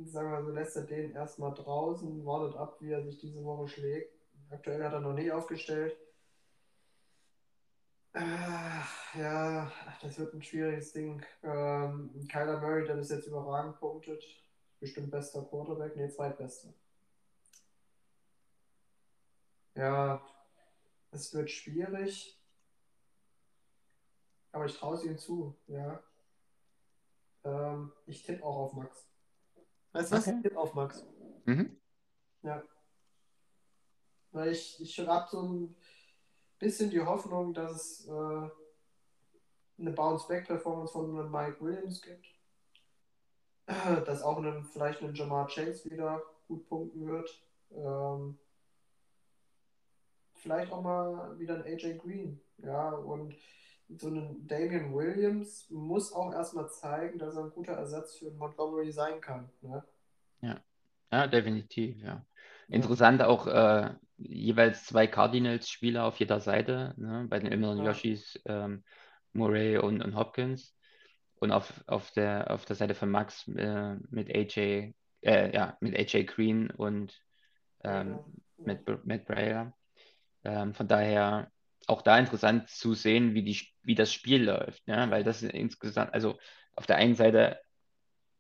Speaker 2: sagen wir so, lässt er den erstmal draußen, wartet ab, wie er sich diese Woche schlägt. Aktuell hat er noch nicht aufgestellt. Äh, ja, das wird ein schwieriges Ding. Ähm, Kyler Murray, der bis jetzt überragend punktet. Bestimmt bester Quarterback, nee, zweitbester. Ja, es wird schwierig. Aber ich traue es ihm zu, ja. Ähm, ich tippe auch auf Max. Weißt du was?
Speaker 3: Okay.
Speaker 2: Ich tippe auf Max.
Speaker 3: Mhm.
Speaker 2: Ja. Weil ich, ich habe so ein bisschen die Hoffnung, dass es äh, eine Bounce-Back-Performance von einem Mike Williams gibt. Dass auch einen, vielleicht ein Jamar Chase wieder gut punkten wird. Ähm, vielleicht auch mal wieder ein AJ Green. Ja, und so ein Damian Williams muss auch erstmal zeigen, dass er ein guter Ersatz für Montgomery sein kann. Ne?
Speaker 3: Ja, definitiv, ja. Interessant auch äh, jeweils zwei Cardinals-Spieler auf jeder Seite, ne? Bei den Illinois
Speaker 2: Ja.
Speaker 3: Yoshis, ähm, Murray und, und Hopkins. Und auf, auf der, auf der Seite von Max äh, mit AJ, äh, ja, mit AJ Green und ähm,
Speaker 2: Ja.
Speaker 3: mit, Br- mit Braille. Ähm, von daher auch da interessant zu sehen, wie, die, wie das Spiel läuft, ne? Weil das insgesamt, also auf der einen Seite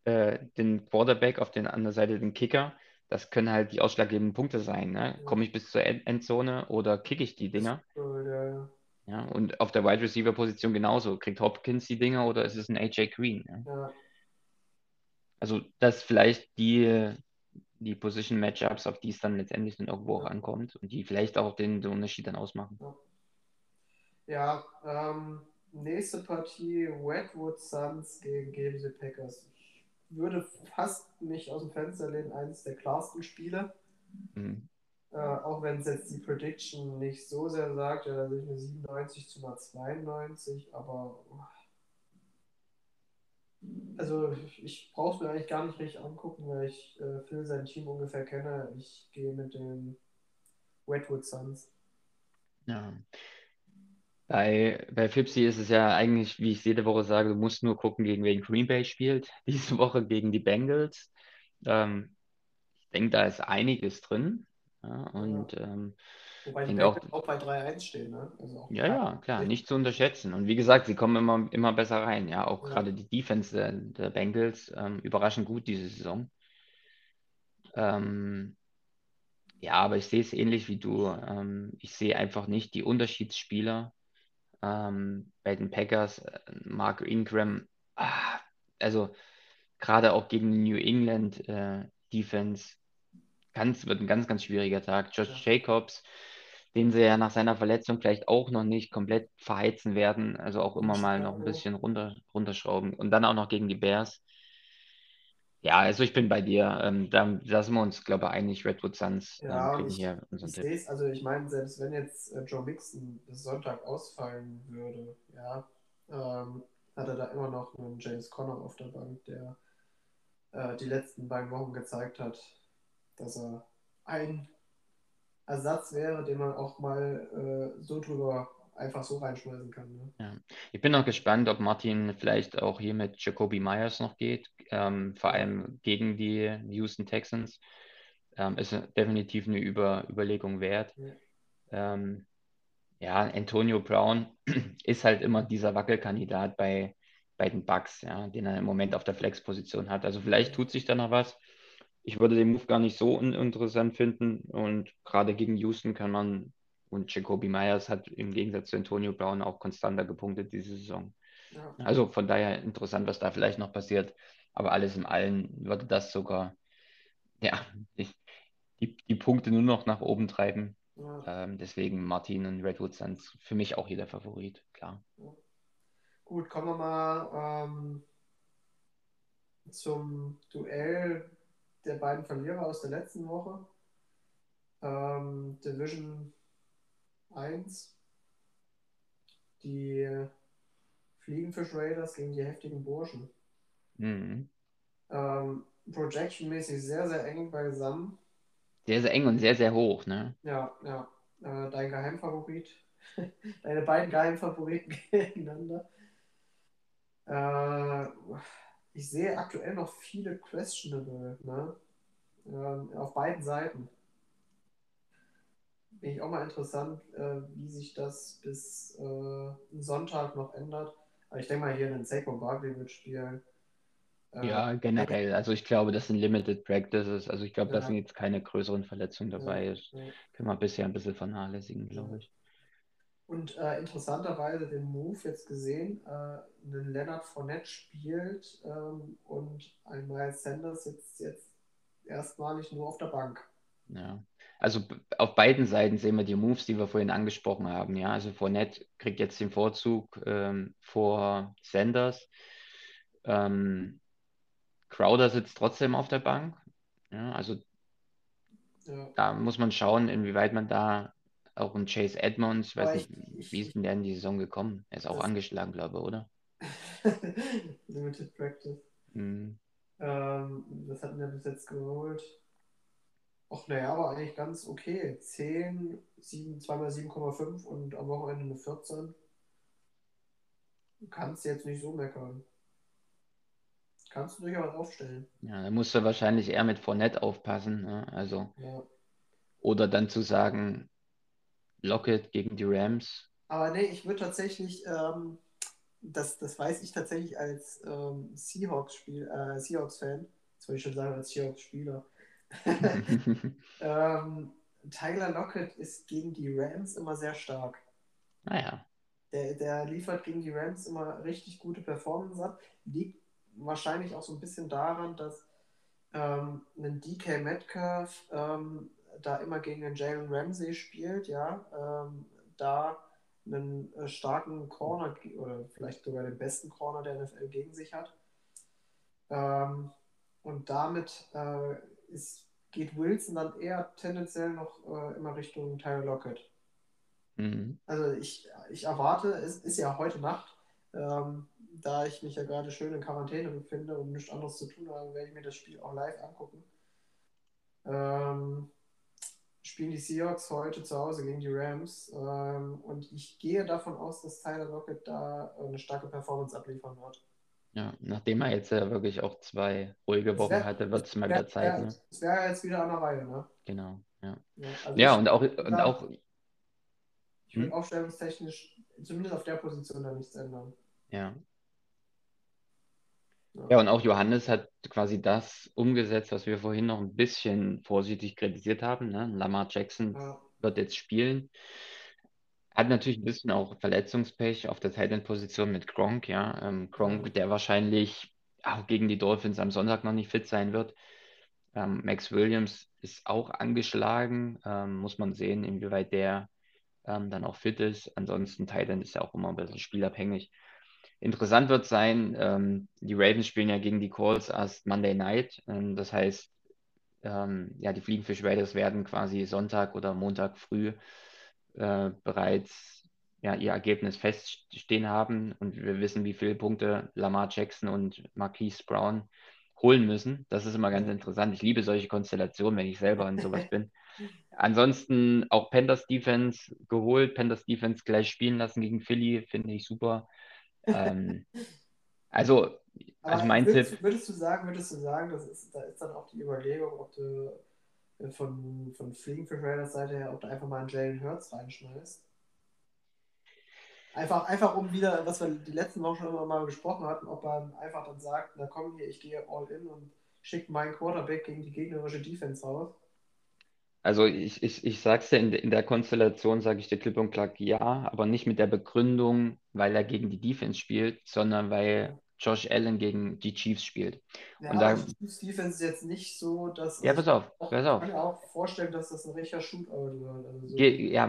Speaker 3: äh, den Quarterback, auf der anderen Seite den Kicker. Das können halt die ausschlaggebenden Punkte sein. Ne? Komme ich bis zur End Endzone oder kicke ich die Dinger?
Speaker 2: Ja, ja.
Speaker 3: Ja? Und auf der Wide Receiver Position genauso. Kriegt Hopkins die Dinger oder ist es ein AJ Green? Ja?
Speaker 2: ja.
Speaker 3: Also das vielleicht die, die Position Matchups, auf die es dann letztendlich dann irgendwo
Speaker 2: Ja.
Speaker 3: ankommt und die vielleicht auch den, den Unterschied dann ausmachen.
Speaker 2: Ja, ähm, nächste Partie Redwood Suns gegen GMC Packers. Ich würde fast mich aus dem Fenster lehnen, eines der klarsten Spiele.
Speaker 3: Mhm.
Speaker 2: Äh, auch wenn es jetzt die Prediction nicht so sehr sagt, ja, da sehe ich eine 97 zu einer 92, aber also ich, brauche es mir eigentlich gar nicht richtig angucken, weil ich äh, Phil sein Team ungefähr kenne. Ich gehe mit den Redwood Suns.
Speaker 3: Ja. Bei, bei Fipsi ist es ja eigentlich, wie ich jede Woche sage, du musst nur gucken, gegen wen Green Bay spielt. Diese Woche gegen die Bengals. Ähm, ich denke, da ist einiges drin. Ja, und ähm,
Speaker 2: Wobei die
Speaker 3: auch-
Speaker 2: auch bei 3-1 stehen, ne? Also
Speaker 3: ja, ja, klar, nicht zu unterschätzen. Und wie gesagt, sie kommen immer, immer besser rein. Ja, auch
Speaker 2: Ja.
Speaker 3: gerade die Defense der, der Bengals ähm, überraschend gut diese Saison. Ähm, ja, aber ich sehe es ähnlich wie du. Ähm, ich sehe einfach nicht die Unterschiedsspieler ähm, bei den Packers. Äh, Mark Ingram, ah, also gerade auch gegen die New England äh, Defense, ganz, wird ein ganz, ganz schwieriger Tag. Josh
Speaker 2: Ja.
Speaker 3: Jacobs, den sie ja nach seiner Verletzung vielleicht auch noch nicht komplett verheizen werden, also auch immer mal noch ein bisschen runter, runterschrauben. Und dann auch noch gegen die Bears. Ja, also ich bin bei dir. Ähm, da, da sind wir uns, glaube ich, einig. Redwood Suns ähm,
Speaker 2: Ja,
Speaker 3: kriegen
Speaker 2: ich,
Speaker 3: hier unseren
Speaker 2: ich
Speaker 3: Tipp.
Speaker 2: sehe es, also ich meine, selbst wenn jetzt äh, Joe Mixon bis Sonntag ausfallen würde, ja, ähm, hat er da immer noch einen James Conner auf der Bank, der äh, die letzten beiden Wochen gezeigt hat, dass er ein Ersatz wäre, den man auch mal äh, so drüber einfach so reinschmeißen kann. Ne?
Speaker 3: Ich bin noch gespannt, ob Martin vielleicht auch hier mit Jacoby Myers noch geht, ähm, vor
Speaker 2: Ja.
Speaker 3: allem gegen die Houston Texans. Ähm, ist definitiv eine Über Überlegung wert.
Speaker 2: Ja.
Speaker 3: Ähm, ja, Antonio Brown ist halt immer dieser Wackelkandidat bei, bei den Bucks, ja, den er im Moment auf der Flex-Position hat. Also vielleicht tut sich da noch was. Ich würde den Move gar nicht so uninteressant finden und gerade gegen Houston kann man und Jacoby Myers hat im Gegensatz zu Antonio Brown auch konstanter gepunktet diese Saison.
Speaker 2: Ja.
Speaker 3: Also von daher interessant, was da vielleicht noch passiert. Aber alles in allem würde das sogar, ja, die, die, die Punkte nur noch nach oben treiben.
Speaker 2: Ja.
Speaker 3: Ähm, deswegen Martin und Redwood Suns für mich auch hier der Favorit, klar.
Speaker 2: Gut, kommen wir mal ähm, zum Duell der beiden Verlierer aus der letzten Woche. Ähm, Division 1. Die Fliegenfisch Raiders gegen die heftigen Burschen.
Speaker 3: Mhm.
Speaker 2: Ähm, Projection-mäßig sehr, sehr eng beisammen.
Speaker 3: Sehr, sehr eng und sehr, sehr hoch, ne?
Speaker 2: Ja, ja. Äh, dein Geheimfavorit. Deine beiden Geheimfavoriten gegeneinander. Äh, ich sehe aktuell noch viele questionable, ne? Ähm, auf beiden Seiten. Bin ich auch mal interessant, äh, wie sich das bis äh, Sonntag noch ändert. Aber ich denke mal, hier einen Saquon Barkley wird spielen. Äh,
Speaker 3: Ja, generell. Also ich glaube, das sind Limited Practices. Also ich glaube, da
Speaker 2: Ja.
Speaker 3: sind jetzt keine größeren Verletzungen dabei. Das
Speaker 2: ja.
Speaker 3: können wir bisher ein bisschen vernachlässigen, glaube ich.
Speaker 2: Und äh, interessanterweise den Move jetzt gesehen, äh, einen Leonard Fournette spielt ähm, und ein Miles Sanders sitzt jetzt erstmalig nur auf der Bank.
Speaker 3: Ja. Also auf beiden Seiten sehen wir die Moves, die wir vorhin angesprochen haben. Ja, also Fournette kriegt jetzt den Vorzug ähm, vor Sanders. Ähm, Crowder sitzt trotzdem auf der Bank. Ja, also
Speaker 2: Ja.
Speaker 3: da muss man schauen, inwieweit man da auch ein Chase Edmonds, ich weiß nicht,
Speaker 2: ich-
Speaker 3: wie ist denn der in die Saison gekommen? Er ist auch angeschlagen, glaube ich, oder?
Speaker 2: Limited Practice.
Speaker 3: Hm.
Speaker 2: Ähm, das hatten wir bis jetzt geholt. Ach naja, aber eigentlich ganz okay. 10, 7, 2 x 7,5 und am Wochenende eine 14. Du kannst jetzt nicht so meckern. Kannst du durchaus aufstellen.
Speaker 3: Ja, da musst du wahrscheinlich eher mit Fournette aufpassen. Ne? Also,
Speaker 2: Ja.
Speaker 3: oder dann zu sagen, Lockett gegen die Rams.
Speaker 2: Aber nee, ich würde tatsächlich, ähm, das, das weiß ich tatsächlich als ähm, Seahawks-Spiel, äh, Seahawks-Fan, das wollte ich schon sagen, als Seahawks-Spieler. ähm, Tyler Lockett ist gegen die Rams immer sehr stark.
Speaker 3: Naja,
Speaker 2: Der, der liefert gegen die Rams immer richtig gute Performance ab. Liegt wahrscheinlich auch so ein bisschen daran, dass ähm, ein DK Metcalf ähm, da immer gegen den Jalen Ramsey spielt, ja, ähm, da einen äh, starken Corner oder vielleicht sogar den besten Corner der NFL gegen sich hat. Ähm, und damit äh, ist, geht Wilson dann eher tendenziell noch äh, immer Richtung Tyler Lockett.
Speaker 3: mhm.
Speaker 2: Also ich, ich erwarte, es ist ja heute Nacht, ähm, da ich mich ja gerade schön in Quarantäne befinde und nichts anderes zu tun habe, werde ich mir das Spiel auch live angucken. Ähm, spielen die Seahawks heute zu Hause gegen die Rams ähm, und ich gehe davon aus, dass Tyler Lockett da eine starke Performance abliefern wird.
Speaker 3: ja, nachdem er jetzt ja wirklich auch zwei ruhige Wochen
Speaker 2: wär-
Speaker 3: hatte, wird es mal wieder Zeit, ne?
Speaker 2: Es wäre jetzt wieder an der Reihe, ne?
Speaker 3: Genau, ja.
Speaker 2: Ja, also
Speaker 3: Ja, und auch, und auch,
Speaker 2: Ich würde
Speaker 3: Hm?
Speaker 2: aufstellungstechnisch zumindest auf der Position da nichts ändern.
Speaker 3: ja.
Speaker 2: Ja.
Speaker 3: Und auch Johannes hat quasi das umgesetzt, was wir vorhin noch ein bisschen vorsichtig kritisiert haben. Ne? Lamar Jackson
Speaker 2: Ja.
Speaker 3: wird jetzt spielen. Hat natürlich ein bisschen auch Verletzungspech auf der Tight End Position mit Gronk, ja. Ähm, Gronk, der wahrscheinlich auch gegen die Dolphins am Sonntag noch nicht fit sein wird. Ähm, Max Williams ist auch angeschlagen. Ähm, muss man sehen, inwieweit der ähm, dann auch fit ist. Ansonsten Tight End ist ja auch immer ein bisschen spielabhängig. Interessant wird sein, ähm, die Ravens spielen ja gegen die Colts erst Monday Night. Ähm, das heißt, ähm, ja, die Fliegenfisch Raiders werden quasi Sonntag oder Montag früh äh, bereits ja, ihr Ergebnis feststehen haben und wir wissen, wie viele Punkte Lamar Jackson und Marquise Brown holen müssen. Das ist immer ganz interessant. Ich liebe solche Konstellationen, wenn ich selber in sowas bin. Ansonsten auch Panthers Defense geholt, Panthers Defense gleich spielen lassen gegen Philly, finde ich super. Ähm, also, also mein
Speaker 2: würdest,
Speaker 3: Tipp,
Speaker 2: würdest du sagen, würdest du sagen, das ist, da ist dann auch die Überlegung, ob du äh, von, von Fliegenfisch Raiders Seite her, ob du einfach mal einen Jalen Hurts reinschmeißt? Einfach, einfach um wieder, was wir die letzten Wochen schon immer mal besprochen hatten, ob man einfach dann sagt, na komm hier, ich gehe all in und schicke meinen Quarterback gegen die gegnerische Defense raus.
Speaker 3: Also ich, ich, ich sag's dir, in, in der Konstellation sage ich dir klipp und klar ja, aber nicht mit der Begründung, weil er gegen die Defense spielt, sondern weil Josh Allen gegen die Chiefs spielt.
Speaker 2: Ja,
Speaker 3: Und da-
Speaker 2: die Chiefs Defense ist jetzt nicht so, dass.
Speaker 3: Ja, pass auf,
Speaker 2: ich
Speaker 3: pass auf.
Speaker 2: kann mir auch vorstellen, dass das ein richtiger Shootout wird. Also so
Speaker 3: ja,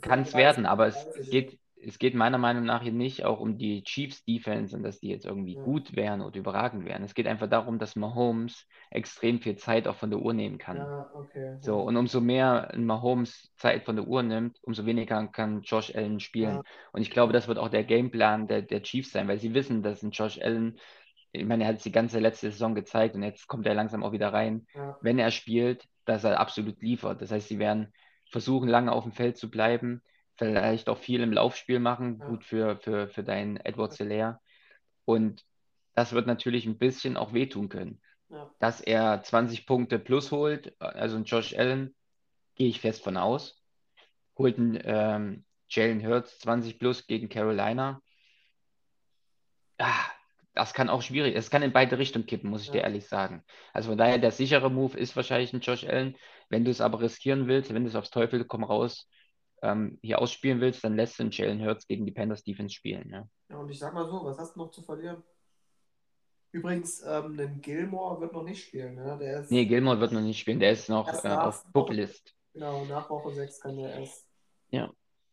Speaker 3: kann es
Speaker 2: 35,
Speaker 3: werden, aber es,
Speaker 2: 30.
Speaker 3: es geht, es geht meiner Meinung nach hier nicht auch um die Chiefs Defense und dass die jetzt irgendwie
Speaker 2: Ja.
Speaker 3: gut wären oder überragend wären. Es geht einfach darum, dass Mahomes extrem viel Zeit auch von der Uhr nehmen kann.
Speaker 2: Ja, okay.
Speaker 3: So, und umso mehr ein Mahomes Zeit von der Uhr nimmt, umso weniger kann Josh Allen spielen.
Speaker 2: Ja.
Speaker 3: Und ich glaube, das wird auch der Gameplan der, der Chiefs sein, weil sie wissen, dass ein Josh Allen, ich meine, er hat es die ganze letzte Saison gezeigt und jetzt kommt er langsam auch wieder rein. Wenn er spielt, dass er absolut liefert. Das heißt, sie werden versuchen, lange auf dem Feld zu bleiben, vielleicht auch viel im Laufspiel machen, gut für, für, für deinen Edward Selaire. Und das wird natürlich ein bisschen auch wehtun können
Speaker 2: Ja.
Speaker 3: dass er 20 Punkte plus holt, also ein Josh Allen, gehe ich fest von aus. Holt ein ähm, Jalen Hurts 20 plus gegen Carolina. Ah, das kann auch schwierig, es kann in beide Richtungen kippen, muss ich dir
Speaker 2: Ja.
Speaker 3: ehrlich sagen. Also von daher, der sichere Move ist wahrscheinlich ein Josh Allen. Wenn du es aber riskieren willst, wenn du es aufs Teufel komm raus ähm, hier ausspielen willst, dann lässt du einen Jalen Hurts gegen die Panthers Defense spielen. Ja.
Speaker 2: Ja, und ich sag mal so, was hast du noch zu verlieren? Übrigens, ähm, ein Gilmore wird noch nicht spielen, ne? Der ist,
Speaker 3: Nee, Gilmore wird noch nicht spielen, der ist noch äh, auf Pup-List.
Speaker 2: genau, nach Woche 6 kann der erst
Speaker 3: Ja.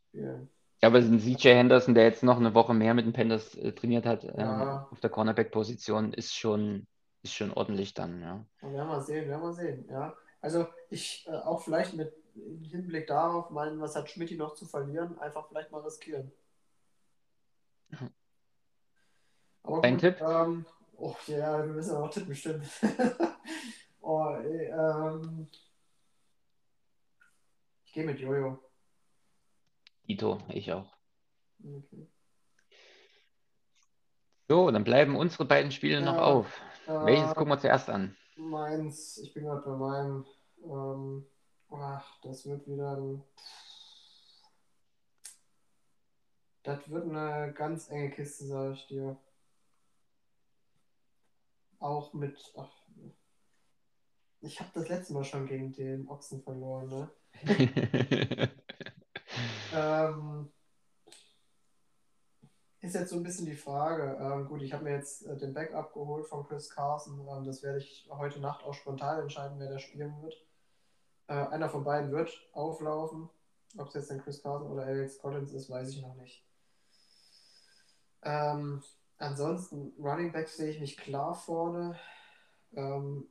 Speaker 2: spielen.
Speaker 3: Ja, aber ein CJ Henderson, der jetzt noch eine Woche mehr mit den Panthers äh, trainiert hat, ähm,
Speaker 2: Ja.
Speaker 3: auf der Cornerback-Position, ist schon, ist schon ordentlich dann, ja.
Speaker 2: Ja, werden wir sehen, werden wir sehen, ja. Also ich äh, auch vielleicht mit im Hinblick darauf, meinen, was hat Schmidt noch zu verlieren, einfach vielleicht mal riskieren.
Speaker 3: Ja.
Speaker 2: Aber
Speaker 3: Dein
Speaker 2: gut,
Speaker 3: Tipp?
Speaker 2: Ähm, oh ja, wir müssen auch tippen, stimmt. oh, ey, ähm, ich gehe mit Jojo.
Speaker 3: Dito, ich auch.
Speaker 2: Okay.
Speaker 3: So, dann bleiben unsere beiden Spiele noch
Speaker 2: Ja,
Speaker 3: auf. Welches
Speaker 2: Äh,
Speaker 3: gucken wir zuerst an?
Speaker 2: Meins, ich bin gerade bei meinem. Ähm, ach, das wird wieder ein. Das wird eine ganz enge Kiste, sage ich dir. Auch mit. Ach, ich habe das letzte Mal schon gegen den Ochsen verloren, ne? Ähm, ist jetzt so ein bisschen die Frage. Ähm, gut, ich habe mir jetzt äh, den Backup geholt von Chris Carson. Ähm, das werde ich heute Nacht auch spontan entscheiden, wer da spielen wird. Äh, einer von beiden wird auflaufen. Ob es jetzt dann Chris Carson oder Alex Collins ist, weiß ich noch nicht. Ähm, ansonsten, Running Back sehe ich mich klar vorne. Ähm,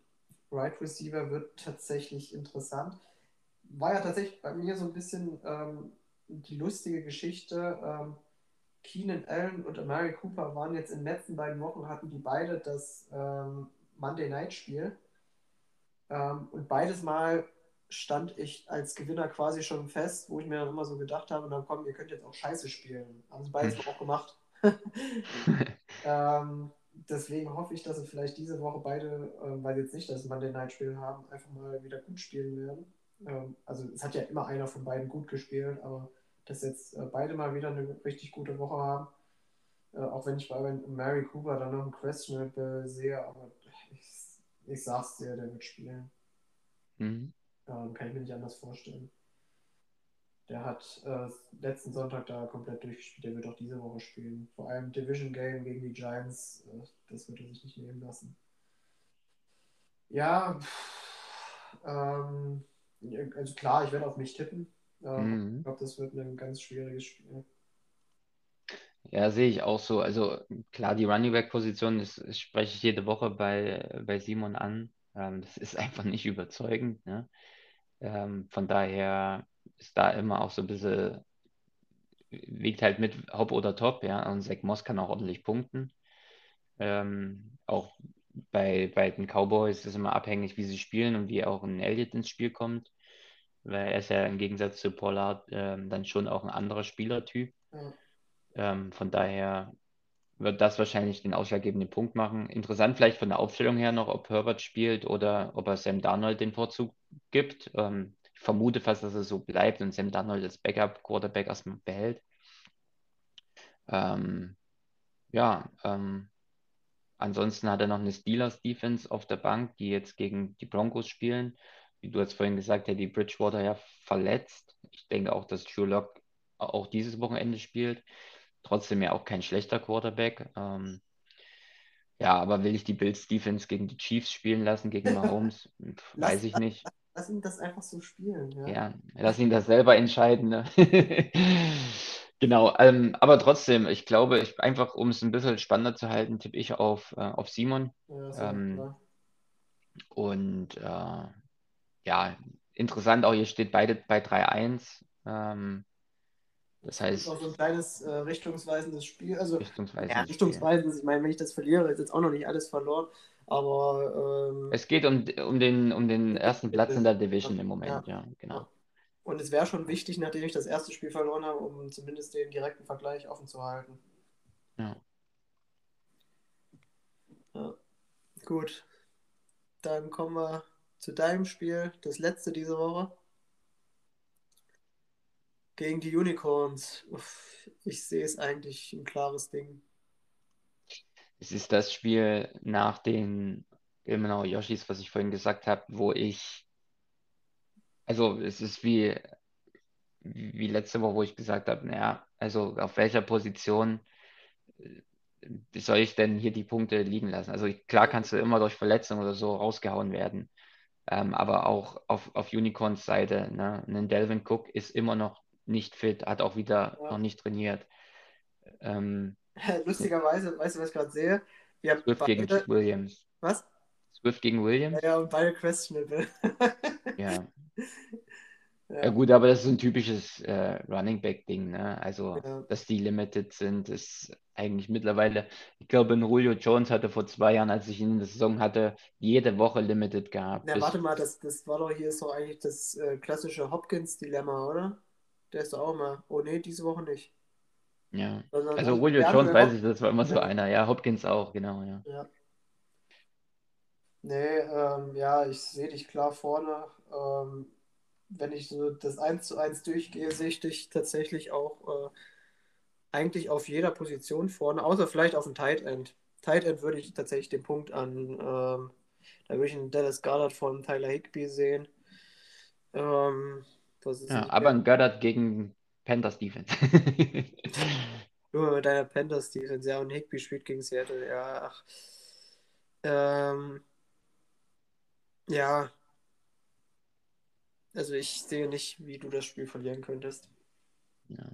Speaker 2: right Receiver wird tatsächlich interessant. War ja tatsächlich bei mir so ein bisschen ähm, die lustige Geschichte. Ähm, Keenan Allen und Amari Cooper waren jetzt in den letzten beiden Wochen, hatten die beide das ähm, Monday Night Spiel. Ähm, und beides Mal stand ich als Gewinner quasi schon fest, wo ich mir dann immer so gedacht habe, na komm, ihr könnt jetzt auch Scheiße spielen. Haben sie beides mal auch gemacht. ähm, deswegen hoffe ich, dass sie vielleicht diese Woche beide, ähm, weil sie jetzt nicht das Monday Night Spiel haben, einfach mal wieder gut spielen werden. Ähm, also es hat ja immer einer von beiden gut gespielt, aber dass jetzt äh, beide mal wieder eine richtig gute Woche haben. Äh, auch wenn ich bei Mary Cooper dann noch ein Questionable sehe, aber ich, ich sag's dir, der wird spielen.
Speaker 3: Mhm.
Speaker 2: Ähm, kann ich mir nicht anders vorstellen. Der hat äh, letzten Sonntag da komplett durchgespielt, der wird auch diese Woche spielen. Vor allem Division Game gegen die Giants, äh, das wird er sich nicht nehmen lassen. Ja, pff, ähm, also klar, ich werde auf mich tippen. Ähm,
Speaker 3: Mhm.
Speaker 2: Ich glaube, das wird ein ganz schwieriges Spiel.
Speaker 3: Ja, sehe ich auch so. Also klar, die Running Back-Position, das, das spreche ich jede Woche bei, bei Simon an. Ähm, das ist einfach nicht überzeugend. Ne? Ähm, von daher ist da immer auch so ein bisschen, wiegt halt mit Hop oder Top, ja. Und Zach Moss kann auch ordentlich punkten. Ähm, auch bei, bei den Cowboys ist es immer abhängig, wie sie spielen und wie auch ein Elliott ins Spiel kommt. Weil er ist ja im Gegensatz zu Pollard ähm, dann schon auch ein anderer Spielertyp.
Speaker 2: Ja.
Speaker 3: Ähm, von daher wird das wahrscheinlich den ausschlaggebenden Punkt machen. Interessant vielleicht von der Aufstellung her noch, ob Herbert spielt oder ob er Sam Darnold den Vorzug gibt. Ähm, ich vermute fast, dass es so bleibt und Sam Darnold als Backup-Quarterback erstmal behält. Ähm, ja, ähm, ansonsten hat er noch eine Steelers-Defense auf der Bank, die jetzt gegen die Broncos spielen. wie du jetzt vorhin gesagt hast, die Bridgewater ja verletzt. Ich denke auch, dass Drew Lock auch dieses Wochenende spielt. Trotzdem ja auch kein schlechter Quarterback. Ähm, ja, aber will ich die Bills Defense gegen die Chiefs spielen lassen, gegen Mahomes? Weiß ich nicht.
Speaker 2: Lass ihn das einfach so spielen. Ja,
Speaker 3: ja lass ihn das selber entscheiden. Ne? genau, ähm, aber trotzdem, ich glaube, ich, einfach um es ein bisschen spannender zu halten, tippe ich auf, äh, auf Simon. Ja, ähm, und äh, ja, interessant auch, hier steht beide bei 3-1. Ähm, das heißt.
Speaker 2: Das ist auch so ein kleines äh, richtungsweisendes Spiel. Also,
Speaker 3: richtungsweisendes,
Speaker 2: ja, richtungsweisendes. Ich meine, wenn ich das verliere, ist jetzt auch noch nicht alles verloren. Aber. Ähm,
Speaker 3: es geht um, um, den, um den ersten Platz in der Division im Moment, ja, ja genau.
Speaker 2: Und es wäre schon wichtig, nachdem ich das erste Spiel verloren habe, um zumindest den direkten Vergleich offen zu halten.
Speaker 3: Ja.
Speaker 2: ja. Gut. Dann kommen wir zu deinem Spiel, das letzte diese Woche. Gegen die Unicorns. Uff, ich sehe es eigentlich ein klares Ding.
Speaker 3: Es ist das Spiel nach den genau Yoshis, was ich vorhin gesagt habe, wo ich, also es ist wie, wie letzte Woche, wo ich gesagt habe, naja, also auf welcher Position äh, soll ich denn hier die Punkte liegen lassen? Also klar kannst du immer durch Verletzung oder so rausgehauen werden, ähm, aber auch auf, auf Unicorns Seite, ne, ein Delvin Cook ist immer noch nicht fit, hat auch wieder ja. noch nicht trainiert. Ähm,
Speaker 2: Lustigerweise, weißt du, was ich gerade sehe?
Speaker 3: Wir Swift beide... gegen Williams.
Speaker 2: Was?
Speaker 3: Swift gegen Williams?
Speaker 2: Ja, ja und beide questionable.
Speaker 3: ja. Ja. ja. gut, aber das ist ein typisches äh, Running Back-Ding, ne? Also, ja. dass die limited sind, ist eigentlich mittlerweile, ich glaube, Julio Jones hatte vor zwei Jahren, als ich ihn in der Saison hatte, jede Woche limited gehabt.
Speaker 2: Ja, warte mal, das, das war doch hier ist doch eigentlich das äh, klassische Hopkins-Dilemma, oder? Der ist auch mal. Oh nee, diese Woche nicht.
Speaker 3: Ja. Also, also Julio Jones weiß ich, das war immer so einer. Ja, Hopkins auch, genau, ja.
Speaker 2: ja. Nee, ähm, ja, ich sehe dich klar vorne. Ähm, wenn ich so das 1 zu 1 durchgehe, sehe ich dich tatsächlich auch äh, eigentlich auf jeder Position vorne, außer vielleicht auf dem Tight End. Tight End würde ich tatsächlich den Punkt an, ähm, da würde ich einen Dallas Goddard von Tyler Higby sehen. Ähm,
Speaker 3: ja, aber ein Goddard gegen Panthers Defense.
Speaker 2: Nur mit deiner Panthers Defense, ja, und Higby spielt gegen Seattle, ja, ach. Ähm, ja. Also ich sehe nicht, wie du das Spiel verlieren könntest.
Speaker 3: Ja.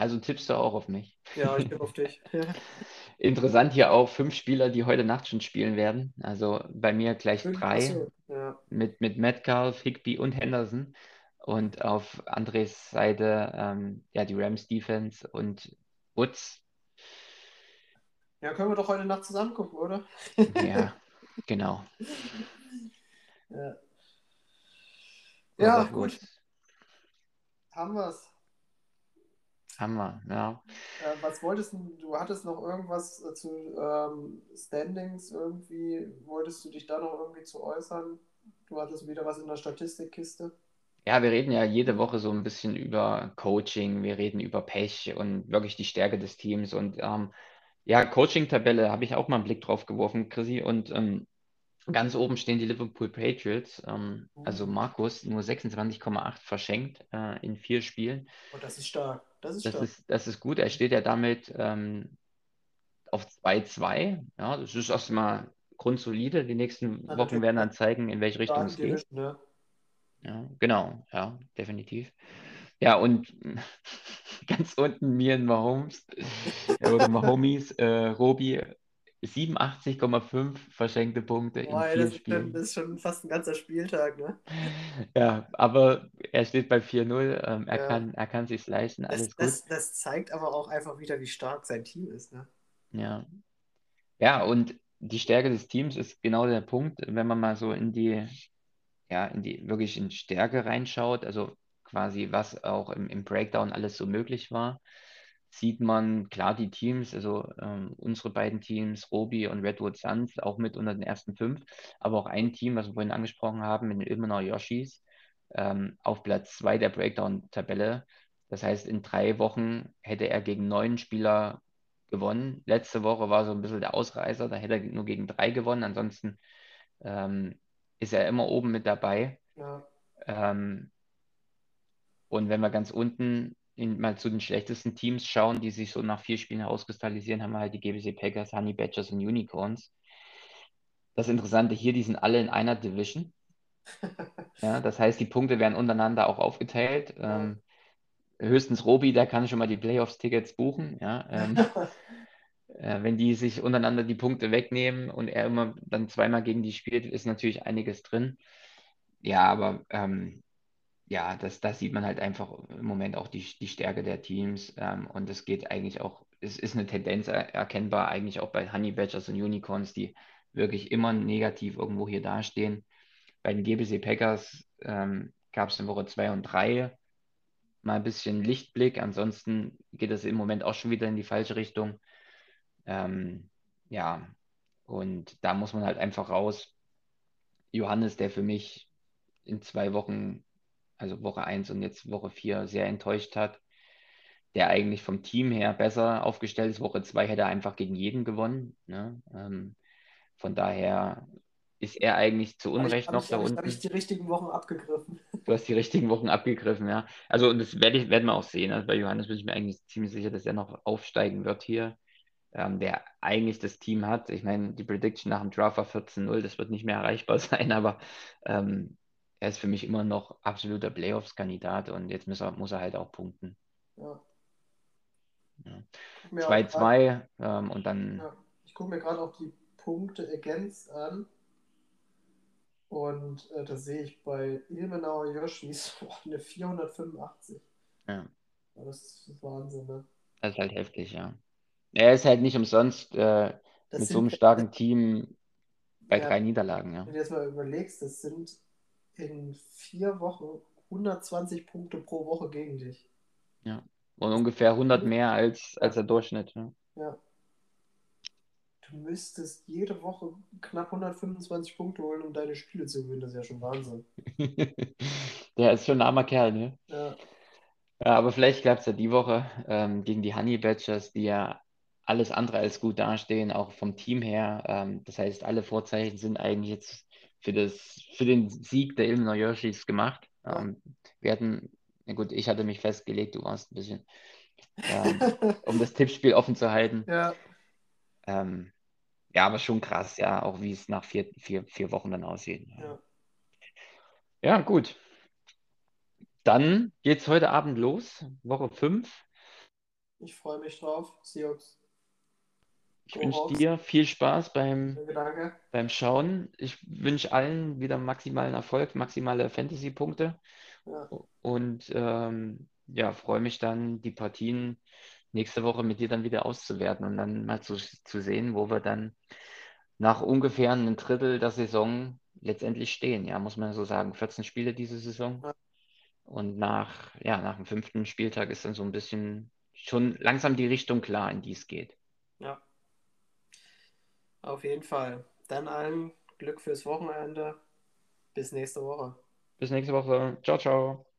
Speaker 3: Also tippst du auch auf mich.
Speaker 2: Ja, ich tippe auf dich.
Speaker 3: Interessant hier auch fünf Spieler, die heute Nacht schon spielen werden. Also bei mir gleich drei.
Speaker 2: Ja.
Speaker 3: Mit, mit Metcalf, Higby und Henderson. Und auf Andres Seite ähm, ja die Rams Defense und Woods.
Speaker 2: Ja, können wir doch heute Nacht zusammen gucken, oder?
Speaker 3: ja, genau.
Speaker 2: Ja, ja gut. Haben wir es.
Speaker 3: Haben wir, ja.
Speaker 2: Äh, was wolltest du, du hattest noch irgendwas äh, zu ähm, Standings irgendwie, wolltest du dich da noch irgendwie zu äußern? Du hattest wieder was in der Statistikkiste.
Speaker 3: Ja, wir reden ja jede Woche so ein bisschen über Coaching, wir reden über Pech und wirklich die Stärke des Teams. Und ähm, ja, Coaching-Tabelle habe ich auch mal einen Blick drauf geworfen, Chrissy. Und ähm, ganz oben stehen die Liverpool Patriots. Ähm, also mhm. Markus nur 26,8 verschenkt äh, in vier Spielen.
Speaker 2: Oh, das ist stark. Das ist
Speaker 3: das
Speaker 2: stark.
Speaker 3: Ist, das ist gut. Er steht ja damit ähm, auf 2-2. Ja, das ist erstmal grundsolide. Die nächsten Wochen werden dann zeigen, in welche Richtung es geht. Ne? Ja, genau, ja, definitiv. Ja, und ganz unten mir in Mahomes oder Mahomes, äh, Robi, 87,5 verschenkte Punkte
Speaker 2: Boah, in vier das, Spielen. Das ist schon fast ein ganzer Spieltag, ne?
Speaker 3: Ja, aber er steht bei 4-0, ähm, er, ja. kann, er kann sich leisten, alles
Speaker 2: das, gut. Das, das zeigt aber auch einfach wieder, wie stark sein Team ist, ne?
Speaker 3: Ja. Ja, und die Stärke des Teams ist genau der Punkt, wenn man mal so in die ja, in die wirklich in Stärke reinschaut, also quasi was auch im, im Breakdown alles so möglich war, sieht man klar die Teams, also ähm, unsere beiden Teams, Robi und Redwood Suns, auch mit unter den ersten fünf, aber auch ein Team, was wir vorhin angesprochen haben, mit den Ilmenau Yoshis, ähm, auf Platz zwei der Breakdown-Tabelle. Das heißt, in drei Wochen hätte er gegen neun Spieler gewonnen. Letzte Woche war so ein bisschen der Ausreißer, da hätte er nur gegen drei gewonnen. Ansonsten ähm, ist er immer oben mit dabei.
Speaker 2: Ja.
Speaker 3: Ähm, und wenn wir ganz unten in, mal zu den schlechtesten Teams schauen, die sich so nach vier Spielen herauskristallisieren, haben wir halt die GBC Packers, Honey Badgers und Unicorns. Das Interessante hier, die sind alle in einer Division. Ja, das heißt, die Punkte werden untereinander auch aufgeteilt. Ähm, höchstens Robi, der kann schon mal die Playoffs-Tickets buchen. Ja, ähm, äh, wenn die sich untereinander die Punkte wegnehmen und er immer dann zweimal gegen die spielt, ist natürlich einiges drin. Ja, aber ähm, ja, das, das sieht man halt einfach im Moment auch die, die Stärke der Teams. Ähm, und es geht eigentlich auch, es ist eine Tendenz er, erkennbar, eigentlich auch bei Honey Badgers und Unicorns, die wirklich immer negativ irgendwo hier dastehen. Bei den GBC Packers ähm, gab es in Woche 2 und 3 mal ein bisschen Lichtblick. Ansonsten geht es im Moment auch schon wieder in die falsche Richtung. Ähm, ja, und da muss man halt einfach raus. Johannes, der für mich in zwei Wochen, also Woche 1 und jetzt Woche 4, sehr enttäuscht hat, der eigentlich vom Team her besser aufgestellt ist. Woche 2 hätte er einfach gegen jeden gewonnen. Ne? Ähm, von daher ist er eigentlich zu Unrecht noch
Speaker 2: ich,
Speaker 3: da
Speaker 2: ich,
Speaker 3: unten.
Speaker 2: Habe ich die richtigen Wochen abgegriffen?
Speaker 3: Du hast die richtigen Wochen abgegriffen, ja. Also, und das werde ich, werden wir auch sehen. Also bei Johannes bin ich mir eigentlich ziemlich sicher, dass er noch aufsteigen wird hier. Ähm, der eigentlich das Team hat. Ich meine, die Prediction nach dem Draft war 14-0, das wird nicht mehr erreichbar sein, aber ähm, er ist für mich immer noch absoluter Playoffs-Kandidat und jetzt muss er, muss er halt auch punkten.
Speaker 2: Ja.
Speaker 3: Ja. 2-2 ähm, und dann,
Speaker 2: Ja. Ich gucke mir gerade auch die Punkte against an. Und äh, da sehe ich bei Ilmenauer Yoshis boah, eine 485.
Speaker 3: ja,
Speaker 2: Ja, das ist Wahnsinn, ne?
Speaker 3: das ist halt heftig, ja. Er ist halt nicht umsonst äh, mit so einem starken Team bei
Speaker 2: Ja.
Speaker 3: drei Niederlagen, ja.
Speaker 2: Wenn du jetzt mal überlegst, das sind in vier Wochen 120 Punkte pro Woche gegen dich.
Speaker 3: Und ungefähr 100 mehr als, als der Durchschnitt. Ja.
Speaker 2: Ja. Du müsstest jede Woche knapp 125 Punkte holen, um deine Spiele zu gewinnen. Das ist ja schon Wahnsinn.
Speaker 3: Der ist schon ein armer Kerl, ne?
Speaker 2: Ja,
Speaker 3: Ja, aber vielleicht klappt es ja die Woche ähm, gegen die Honey Badgers, die ja alles andere als gut dastehen, auch vom Team her. Ähm, das heißt, alle Vorzeichen sind eigentlich jetzt für, das, für den Sieg der Illinois Yoshis gemacht. Ähm, wir hatten, na gut, ich hatte mich festgelegt, du warst ein bisschen, ähm, um das Tippspiel offen zu halten.
Speaker 2: ja,
Speaker 3: Ähm, ja, aber schon krass, ja, auch wie es nach vier, vier, vier Wochen dann aussieht.
Speaker 2: ja.
Speaker 3: Ja, gut. Dann geht's heute Abend los, Woche 5.
Speaker 2: Ich freue mich drauf. Seahawks.
Speaker 3: Ich wünsche dir viel Spaß beim,
Speaker 2: danke.
Speaker 3: beim Schauen. Ich wünsche allen wieder maximalen Erfolg, maximale Fantasy-Punkte
Speaker 2: Ja,
Speaker 3: und ähm, ja, freue mich dann, die Partien nächste Woche mit dir dann wieder auszuwerten und dann mal zu, zu sehen, wo wir dann nach ungefähr einem Drittel der Saison letztendlich stehen. Ja, muss man so sagen. 14 Spiele diese Saison.
Speaker 2: Ja.
Speaker 3: Und nach, ja, nach dem fünften Spieltag ist dann so ein bisschen schon langsam die Richtung klar, in die es geht.
Speaker 2: ja. Auf jeden Fall. Dann allen Glück fürs Wochenende. Bis nächste Woche.
Speaker 3: Bis nächste Woche. Ciao, ciao.